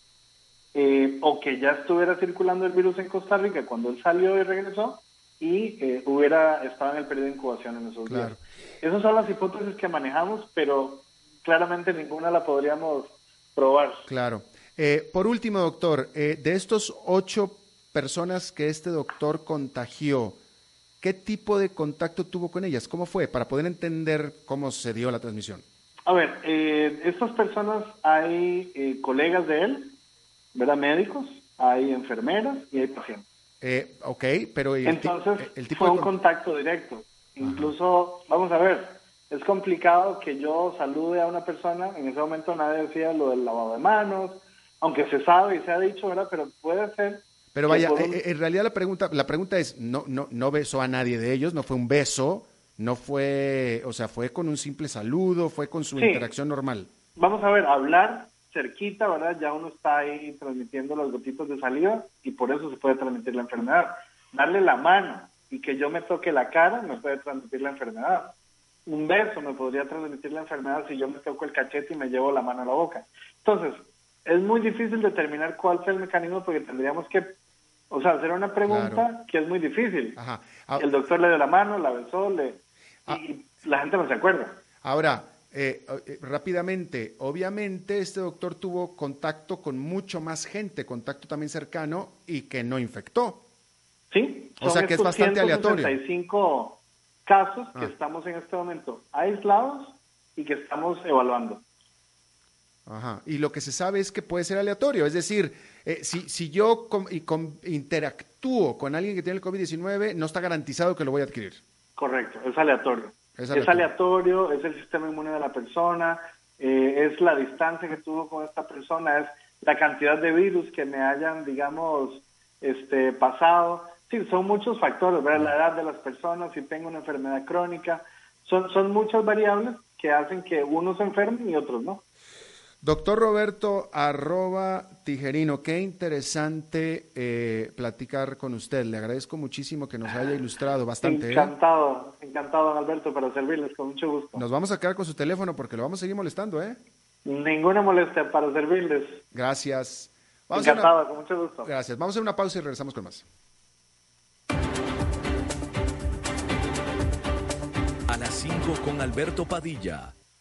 Speaker 5: eh, o que ya estuviera circulando el virus en Costa Rica cuando él salió y regresó, y eh, hubiera estado en el periodo de incubación en esos días. Esas son las hipótesis que manejamos, pero claramente ninguna la podríamos probar.
Speaker 1: Claro. Eh, por último, doctor, eh, de estos ocho personas que este doctor contagió, ¿qué tipo de contacto tuvo con ellas? ¿Cómo fue? Para poder entender cómo se dio la transmisión.
Speaker 5: A ver, estas personas hay colegas de él, ¿verdad? Médicos, hay enfermeras y hay pacientes.
Speaker 1: Eh, ok, pero el,
Speaker 5: Entonces, el tipo fue un contacto directo. Incluso, vamos a ver, es complicado que yo salude a una persona, en ese momento nadie decía lo del lavado de manos, aunque se sabe y se ha dicho, ¿verdad? Pero puede ser
Speaker 1: pero vaya, eh, en realidad la pregunta, la pregunta es, no, no, no besó a nadie de ellos, no fue un beso, no fue, o sea, fue con un simple saludo, fue con su interacción normal.
Speaker 5: Vamos a ver, hablar cerquita, ¿verdad? Ya uno está ahí transmitiendo los gotitos de saliva y por eso se puede transmitir la enfermedad. Darle la mano y que yo me toque la cara me puede transmitir la enfermedad. Un beso me podría transmitir la enfermedad si yo me toco el cachete y me llevo la mano a la boca. Entonces, es muy difícil determinar cuál fue el mecanismo porque tendríamos que o sea, hacer una pregunta que es muy difícil. Ah, el doctor le dio la mano, la besó, le... Ah. y la gente no se acuerda.
Speaker 1: Ahora, eh, eh, rápidamente, obviamente este doctor tuvo contacto con mucho más gente, contacto también cercano y que no infectó.
Speaker 5: Sí,
Speaker 1: o sea que es bastante aleatorio.
Speaker 5: cinco casos que ah. estamos en este momento aislados y que estamos evaluando.
Speaker 1: Ajá. Y lo que se sabe es que puede ser aleatorio, es decir, eh, si, si yo interactúo con alguien que tiene el COVID-19, no está garantizado que lo voy a adquirir.
Speaker 5: Correcto, es aleatorio. Es aleatorio, es, el sistema inmune de la persona, eh, es la distancia que tuvo con esta persona, es la cantidad de virus que me hayan, digamos, este, pasado. Sí, son muchos factores, la edad de las personas, si tengo una enfermedad crónica, son, son muchas variables que hacen que unos se enfermen y otros no.
Speaker 1: Doctor Roberto, arroba tijerino, qué interesante eh, platicar con usted. Le agradezco muchísimo que nos haya ilustrado bastante.
Speaker 5: ¿eh? Encantado, encantado, don Alberto, para servirles con mucho gusto.
Speaker 1: Nos vamos a quedar con su teléfono porque lo vamos a seguir molestando, ¿eh?
Speaker 5: Ninguna molestia para servirles.
Speaker 1: Gracias.
Speaker 5: encantado, con mucho gusto.
Speaker 1: Gracias. Vamos a hacer una pausa y regresamos con más.
Speaker 4: A las 5 con Alberto Padilla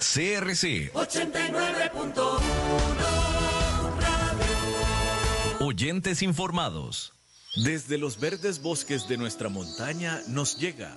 Speaker 4: CRC 89.1 Oyentes informados. Desde los verdes bosques de nuestra montaña nos llega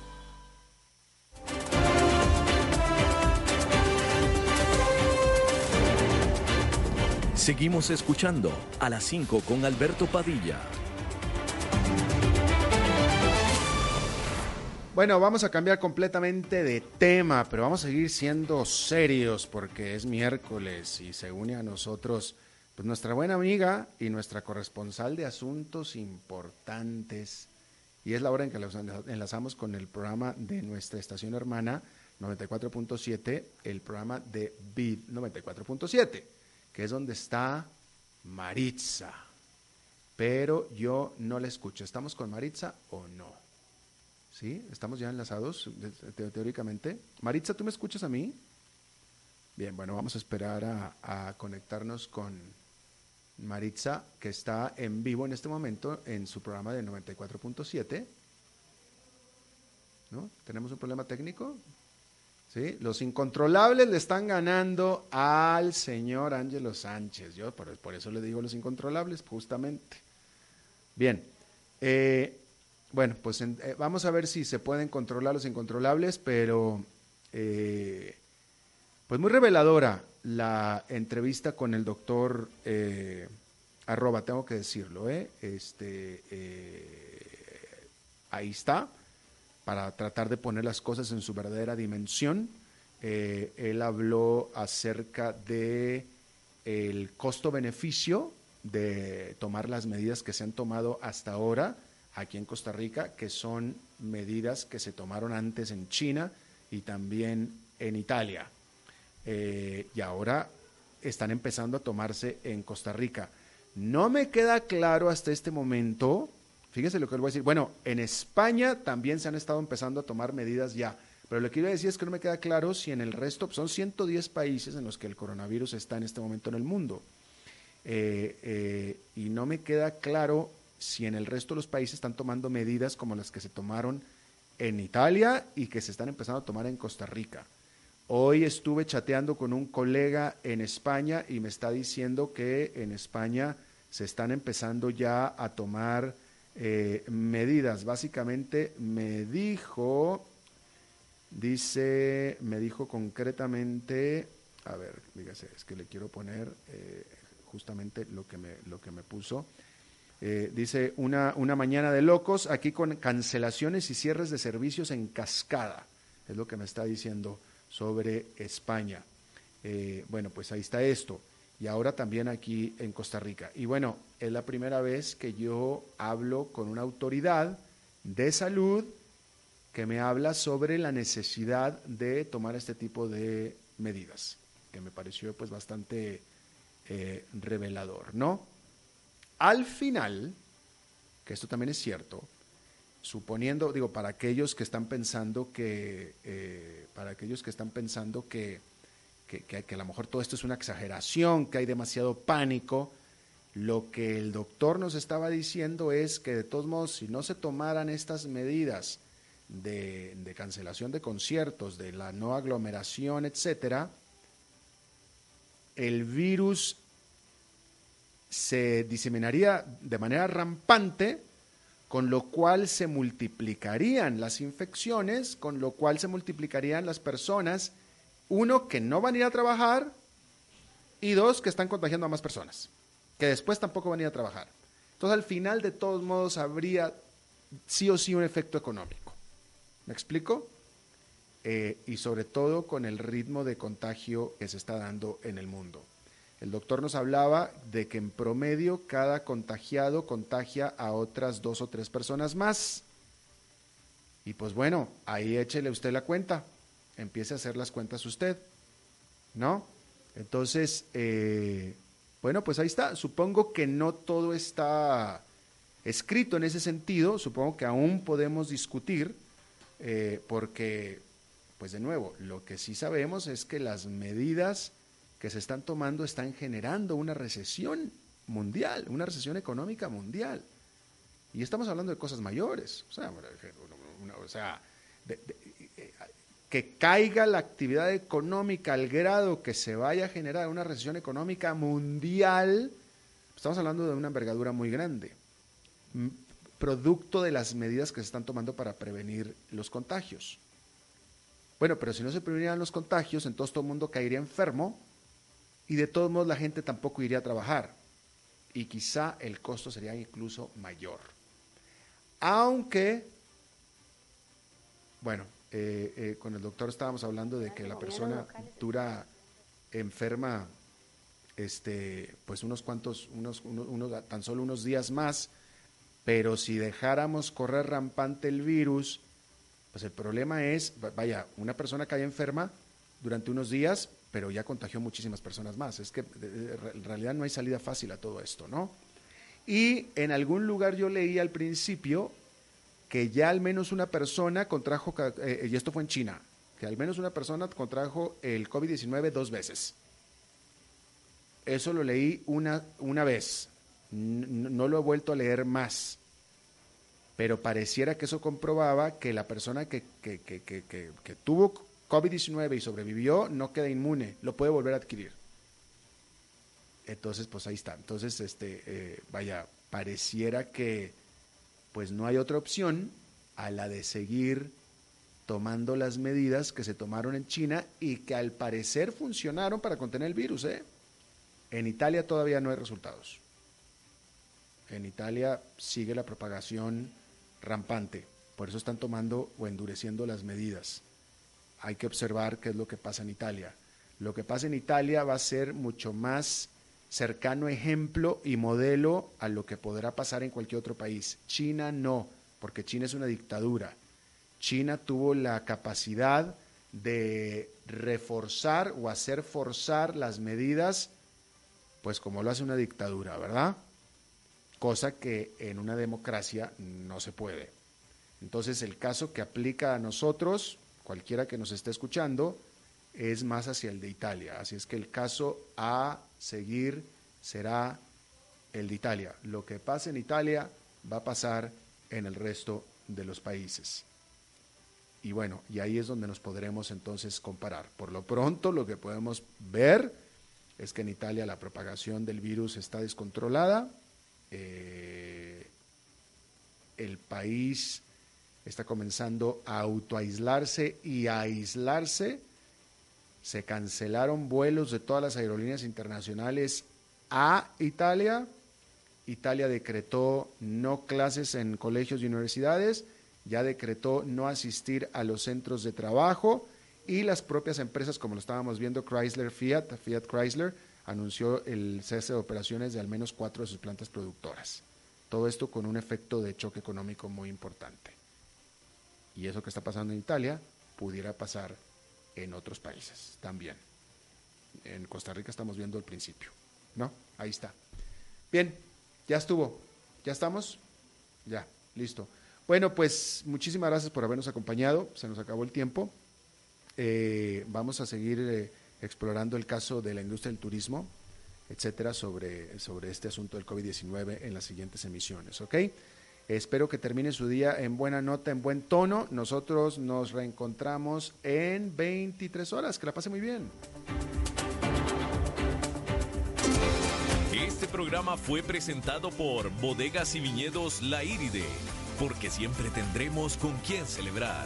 Speaker 4: Seguimos escuchando a las 5 con Alberto Padilla.
Speaker 1: Bueno, vamos a cambiar completamente de tema, pero vamos a seguir siendo serios porque es miércoles y se une a nosotros pues nuestra buena amiga y nuestra corresponsal de asuntos importantes. Y es la hora en que los enlazamos con el programa de nuestra estación hermana 94.7, el programa de BID 94.7, que es donde está Maritza. Pero yo no la escucho. ¿Estamos con Maritza o no? ¿Sí? ¿Estamos ya enlazados teóricamente? Maritza, ¿tú me escuchas a mí? Bien, bueno, vamos a esperar a conectarnos con, Maritza, que está en vivo en este momento en su programa de 94.7. ¿No? ¿Tenemos un problema técnico? ¿Sí? Los incontrolables le están ganando al señor Ángelo Sánchez. Yo por, eso le digo los incontrolables, justamente. Bien. Eh, bueno, pues eh, vamos a ver si se pueden controlar los incontrolables, pero eh, pues muy reveladora la entrevista con el doctor eh, arroba, tengo que decirlo, ¿eh? este, eh, ahí está, para tratar de poner las cosas en su verdadera dimensión. Eh, él habló acerca de el costo-beneficio de tomar las medidas que se han tomado hasta ahora aquí en Costa Rica, que son medidas que se tomaron antes en China y también en Italia. Eh, y ahora están empezando a tomarse en Costa Rica. No me queda claro hasta este momento, fíjese lo que le voy a decir, bueno, en España también se han estado empezando a tomar medidas ya, pero lo que quiero decir es que no me queda claro si en el resto, son 110 países en los que el coronavirus está en este momento en el mundo, eh, eh, y no me queda claro si en el resto de los países están tomando medidas como las que se tomaron en Italia y que se están empezando a tomar en Costa Rica. Hoy estuve chateando con un colega en España y me está diciendo que en España se están empezando ya a tomar eh, medidas. Básicamente me dijo, dice, me dijo concretamente, a ver, dígase, es que le quiero poner eh, justamente lo que me, lo que me puso. Eh, dice, una, una mañana de locos, aquí con cancelaciones y cierres de servicios en cascada, es lo que me está diciendo sobre España. Eh, bueno, pues ahí está esto. Y ahora también aquí en Costa Rica. Y bueno, es la primera vez que yo hablo con una autoridad de salud que me habla sobre la necesidad de tomar este tipo de medidas, que me pareció pues bastante eh, revelador, ¿no? Al final, que esto también es cierto, suponiendo, digo, para aquellos que están pensando que, eh, para aquellos que están pensando que, que, que, a lo mejor todo esto es una exageración, que hay demasiado pánico, lo que el doctor nos estaba diciendo es que de todos modos, si no se tomaran estas medidas de, de cancelación de conciertos, de la no aglomeración, etcétera, el virus se diseminaría de manera rampante con lo cual se multiplicarían las infecciones, con lo cual se multiplicarían las personas, uno, que no van a ir a trabajar, y dos, que están contagiando a más personas, que después tampoco van a ir a trabajar. Entonces, al final, de todos modos, habría sí o sí un efecto económico. ¿Me explico? Eh, y sobre todo con el ritmo de contagio que se está dando en el mundo. El doctor nos hablaba de que en promedio cada contagiado contagia a otras dos o tres personas más. Y pues bueno, ahí échele usted la cuenta, empiece a hacer las cuentas usted, ¿no? Entonces, eh, bueno, pues ahí está. Supongo que no todo está escrito en ese sentido, supongo que aún podemos discutir, eh, porque, pues de nuevo, lo que sí sabemos es que las medidas que se están tomando están generando una recesión mundial, una recesión económica mundial. Y estamos hablando de cosas mayores. O sea, que caiga la actividad económica al grado que se vaya a generar una recesión económica mundial, estamos hablando de una envergadura muy grande, producto de las medidas que se están tomando para prevenir los contagios. Bueno, pero si no se prevenieran los contagios, entonces todo el mundo caería enfermo y de todos modos la gente tampoco iría a trabajar. Y quizá el costo sería incluso mayor. Aunque, bueno, eh, eh, con el doctor estábamos hablando de que la persona dura enferma este pues unos cuantos unos, unos, tan solo unos días más. Pero si dejáramos correr rampante el virus pues el problema es vaya una persona cae enferma durante unos días pero ya contagió muchísimas personas más. Es que en realidad no hay salida fácil a todo esto, ¿no? Y en algún lugar yo leí al principio que ya al menos una persona contrajo, eh, y esto fue en China, que al menos una persona contrajo el COVID-19 dos veces. Eso lo leí una, una vez, no lo he vuelto a leer más, pero pareciera que eso comprobaba que la persona que, que, que, que tuvo COVID-19 y sobrevivió, no queda inmune, lo puede volver a adquirir. Entonces, pues ahí está. Entonces, este, eh, vaya, pareciera que pues no hay otra opción a la de seguir tomando las medidas que se tomaron en China y que al parecer funcionaron para contener el virus. ¿eh? En Italia todavía no hay resultados. En Italia sigue la propagación rampante, por eso están tomando o endureciendo las medidas hay que observar qué es lo que pasa en Italia. Lo que pasa en Italia va a ser mucho más cercano ejemplo y modelo a lo que podrá pasar en cualquier otro país. China no, porque China es una dictadura. China tuvo la capacidad de reforzar o hacer forzar las medidas, pues como lo hace una dictadura, ¿verdad? Cosa que en una democracia no se puede. Entonces el caso que aplica a nosotros, cualquiera que nos esté escuchando, es más hacia el de Italia. Así es que el caso a seguir será el de Italia. Lo que pasa en Italia va a pasar en el resto de los países. Y bueno, y ahí es donde nos podremos entonces comparar. Por lo pronto, lo que podemos ver es que en Italia la propagación del virus está descontrolada. Eh, el país está comenzando a autoaislarse y a aislarse. Se cancelaron vuelos de todas las aerolíneas internacionales a Italia. Italia decretó no clases en colegios y universidades ya decretó no asistir a los centros de trabajo y las propias empresas, como lo estábamos viendo, Chrysler, Fiat, Fiat Chrysler, anunció el cese de operaciones de al menos cuatro de sus plantas productoras. Todo esto con un efecto de choque económico muy importante. Y eso que está pasando en Italia pudiera pasar en otros países también. En Costa Rica estamos viendo el principio. ¿No? Ahí está. Bien, ya estuvo. ¿Ya estamos? Ya, listo. Bueno, pues muchísimas gracias por habernos acompañado. Se nos acabó el tiempo. Eh, vamos a seguir eh, explorando el caso de la industria del turismo, etcétera, sobre, sobre este asunto del COVID-19 en las siguientes emisiones. ¿Ok? Espero que termine su día en buena nota, en buen tono. Nosotros nos reencontramos en 23 horas. Que la pase muy bien.
Speaker 4: Este programa fue presentado por Bodegas y Viñedos La Iride porque siempre tendremos con quién celebrar.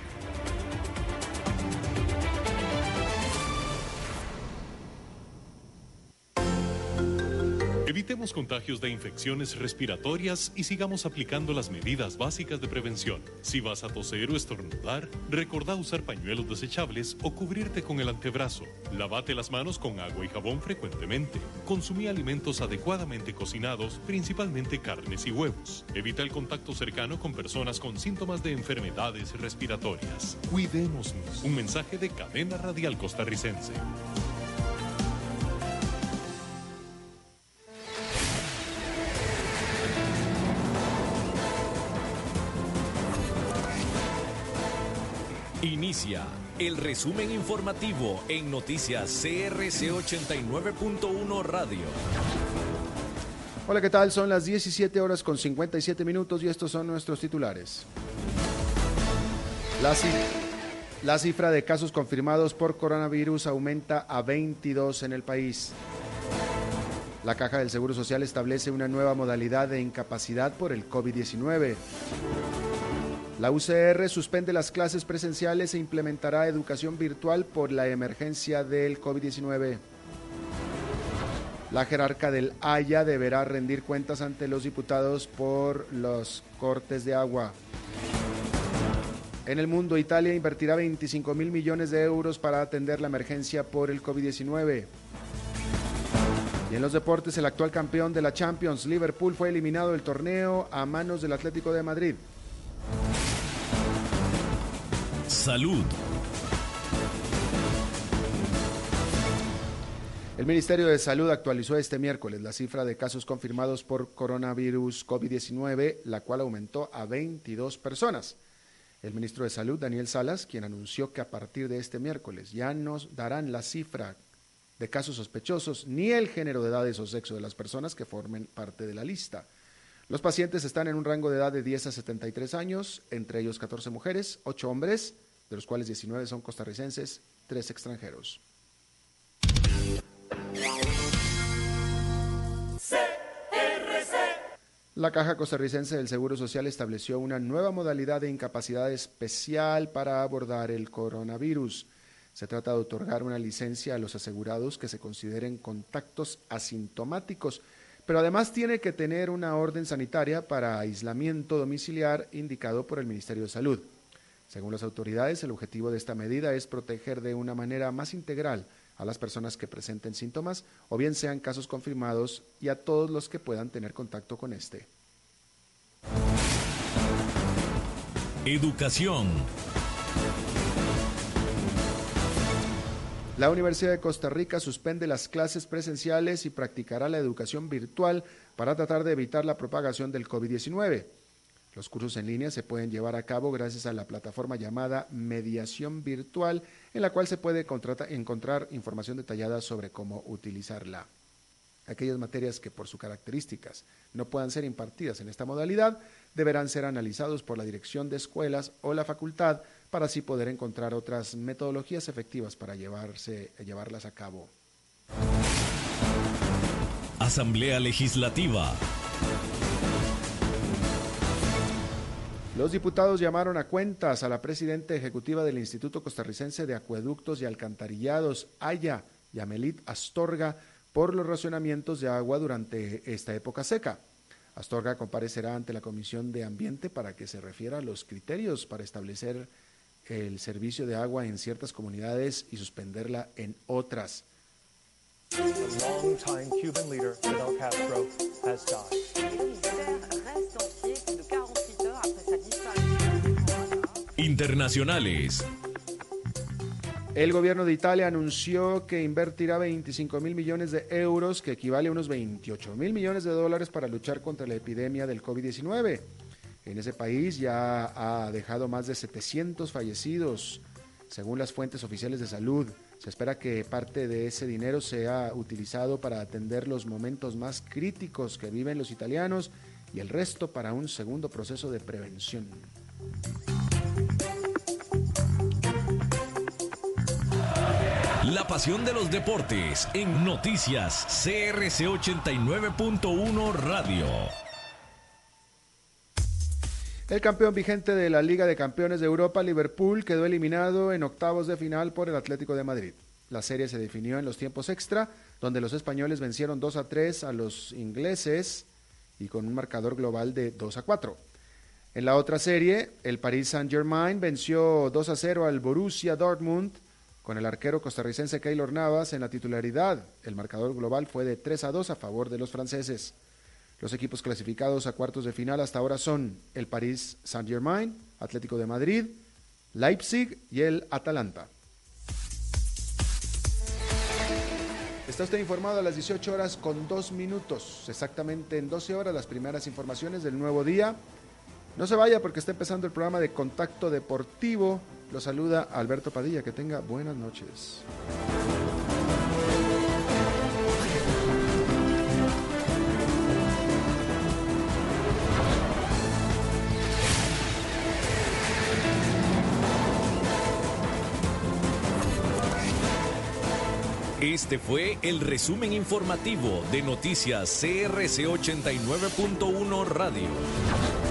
Speaker 2: Evitemos contagios de infecciones respiratorias y sigamos aplicando las medidas básicas de prevención. Si vas a toser o estornudar, recordá usar pañuelos desechables o cubrirte con el antebrazo. Lavate las manos con agua y jabón frecuentemente. Consumí alimentos adecuadamente cocinados, principalmente carnes y huevos. Evita el contacto cercano con personas con síntomas de enfermedades respiratorias. Cuidémonos. Un mensaje de Cadena Radial Costarricense.
Speaker 4: Inicia el resumen informativo en noticias CRC 89.1 Radio.
Speaker 1: Hola, ¿qué tal? Son las 17 horas con 57 minutos y estos son nuestros titulares. La, la cifra de casos confirmados por coronavirus aumenta a 22 en el país. La Caja del Seguro Social establece una nueva modalidad de incapacidad por el COVID-19. La UCR suspende las clases presenciales e implementará educación virtual por la emergencia del COVID-19. La jerarca del Haya deberá rendir cuentas ante los diputados por los cortes de agua. En el mundo, Italia invertirá 25 mil millones de euros para atender la emergencia por el COVID-19. Y en los deportes, el actual campeón de la Champions, Liverpool, fue eliminado del torneo a manos del Atlético de Madrid.
Speaker 4: Salud.
Speaker 1: El Ministerio de Salud actualizó este miércoles la cifra de casos confirmados por coronavirus COVID-19, la cual aumentó a 22 personas. El ministro de Salud, Daniel Salas, quien anunció que a partir de este miércoles ya nos darán la cifra de casos sospechosos ni el género de edades o sexo de las personas que formen parte de la lista. Los pacientes están en un rango de edad de 10 a 73 años, entre ellos 14 mujeres, 8 hombres, de los cuales 19 son costarricenses, 3 extranjeros. La Caja Costarricense del Seguro Social estableció una nueva modalidad de incapacidad especial para abordar el coronavirus. Se trata de otorgar una licencia a los asegurados que se consideren contactos asintomáticos, pero además tiene que tener una orden sanitaria para aislamiento domiciliar indicado por el Ministerio de Salud. Según las autoridades, el objetivo de esta medida es proteger de una manera más integral a las personas que presenten síntomas o bien sean casos confirmados y a todos los que puedan tener contacto con este.
Speaker 4: Educación.
Speaker 1: La Universidad de Costa Rica suspende las clases presenciales y practicará la educación virtual para tratar de evitar la propagación del COVID-19. Los cursos en línea se pueden llevar a cabo gracias a la plataforma llamada Mediación Virtual, en la cual se puede encontrar información detallada sobre cómo utilizarla. Aquellas materias que por sus características no puedan ser impartidas en esta modalidad deberán ser analizados por la dirección de escuelas o la facultad para así poder encontrar otras metodologías efectivas para llevarse, llevarlas a cabo.
Speaker 4: Asamblea Legislativa.
Speaker 1: Los diputados llamaron a cuentas a la presidenta ejecutiva del Instituto Costarricense de Acueductos y Alcantarillados, Aya Yamelit Astorga, por los racionamientos de agua durante esta época seca. Astorga comparecerá ante la Comisión de Ambiente para que se refiera a los criterios para establecer el servicio de agua en ciertas comunidades y suspenderla en otras.
Speaker 4: Internacionales.
Speaker 1: El gobierno de Italia anunció que invertirá 25 mil millones de euros, que equivale a unos 28 mil millones de dólares para luchar contra la epidemia del COVID-19. En ese país ya ha dejado más de 700 fallecidos, según las fuentes oficiales de salud. Se espera que parte de ese dinero sea utilizado para atender los momentos más críticos que viven los italianos y el resto para un segundo proceso de prevención.
Speaker 4: La pasión de los deportes en noticias CRC 89.1 Radio.
Speaker 1: El campeón vigente de la Liga de Campeones de Europa, Liverpool, quedó eliminado en octavos de final por el Atlético de Madrid. La serie se definió en los tiempos extra, donde los españoles vencieron 2 a 3 a los ingleses y con un marcador global de 2 a 4. En la otra serie, el Paris Saint-Germain venció 2 a 0 al Borussia Dortmund con el arquero costarricense Keylor Navas en la titularidad. El marcador global fue de 3 a 2 a favor de los franceses. Los equipos clasificados a cuartos de final hasta ahora son el París Saint-Germain, Atlético de Madrid, Leipzig y el Atalanta. Está usted informado a las 18 horas con 2 minutos, exactamente en 12 horas las primeras informaciones del nuevo día. No se vaya porque está empezando el programa de Contacto Deportivo. Lo saluda Alberto Padilla. Que tenga buenas noches.
Speaker 4: Este fue el resumen informativo de noticias CRC 89.1 Radio.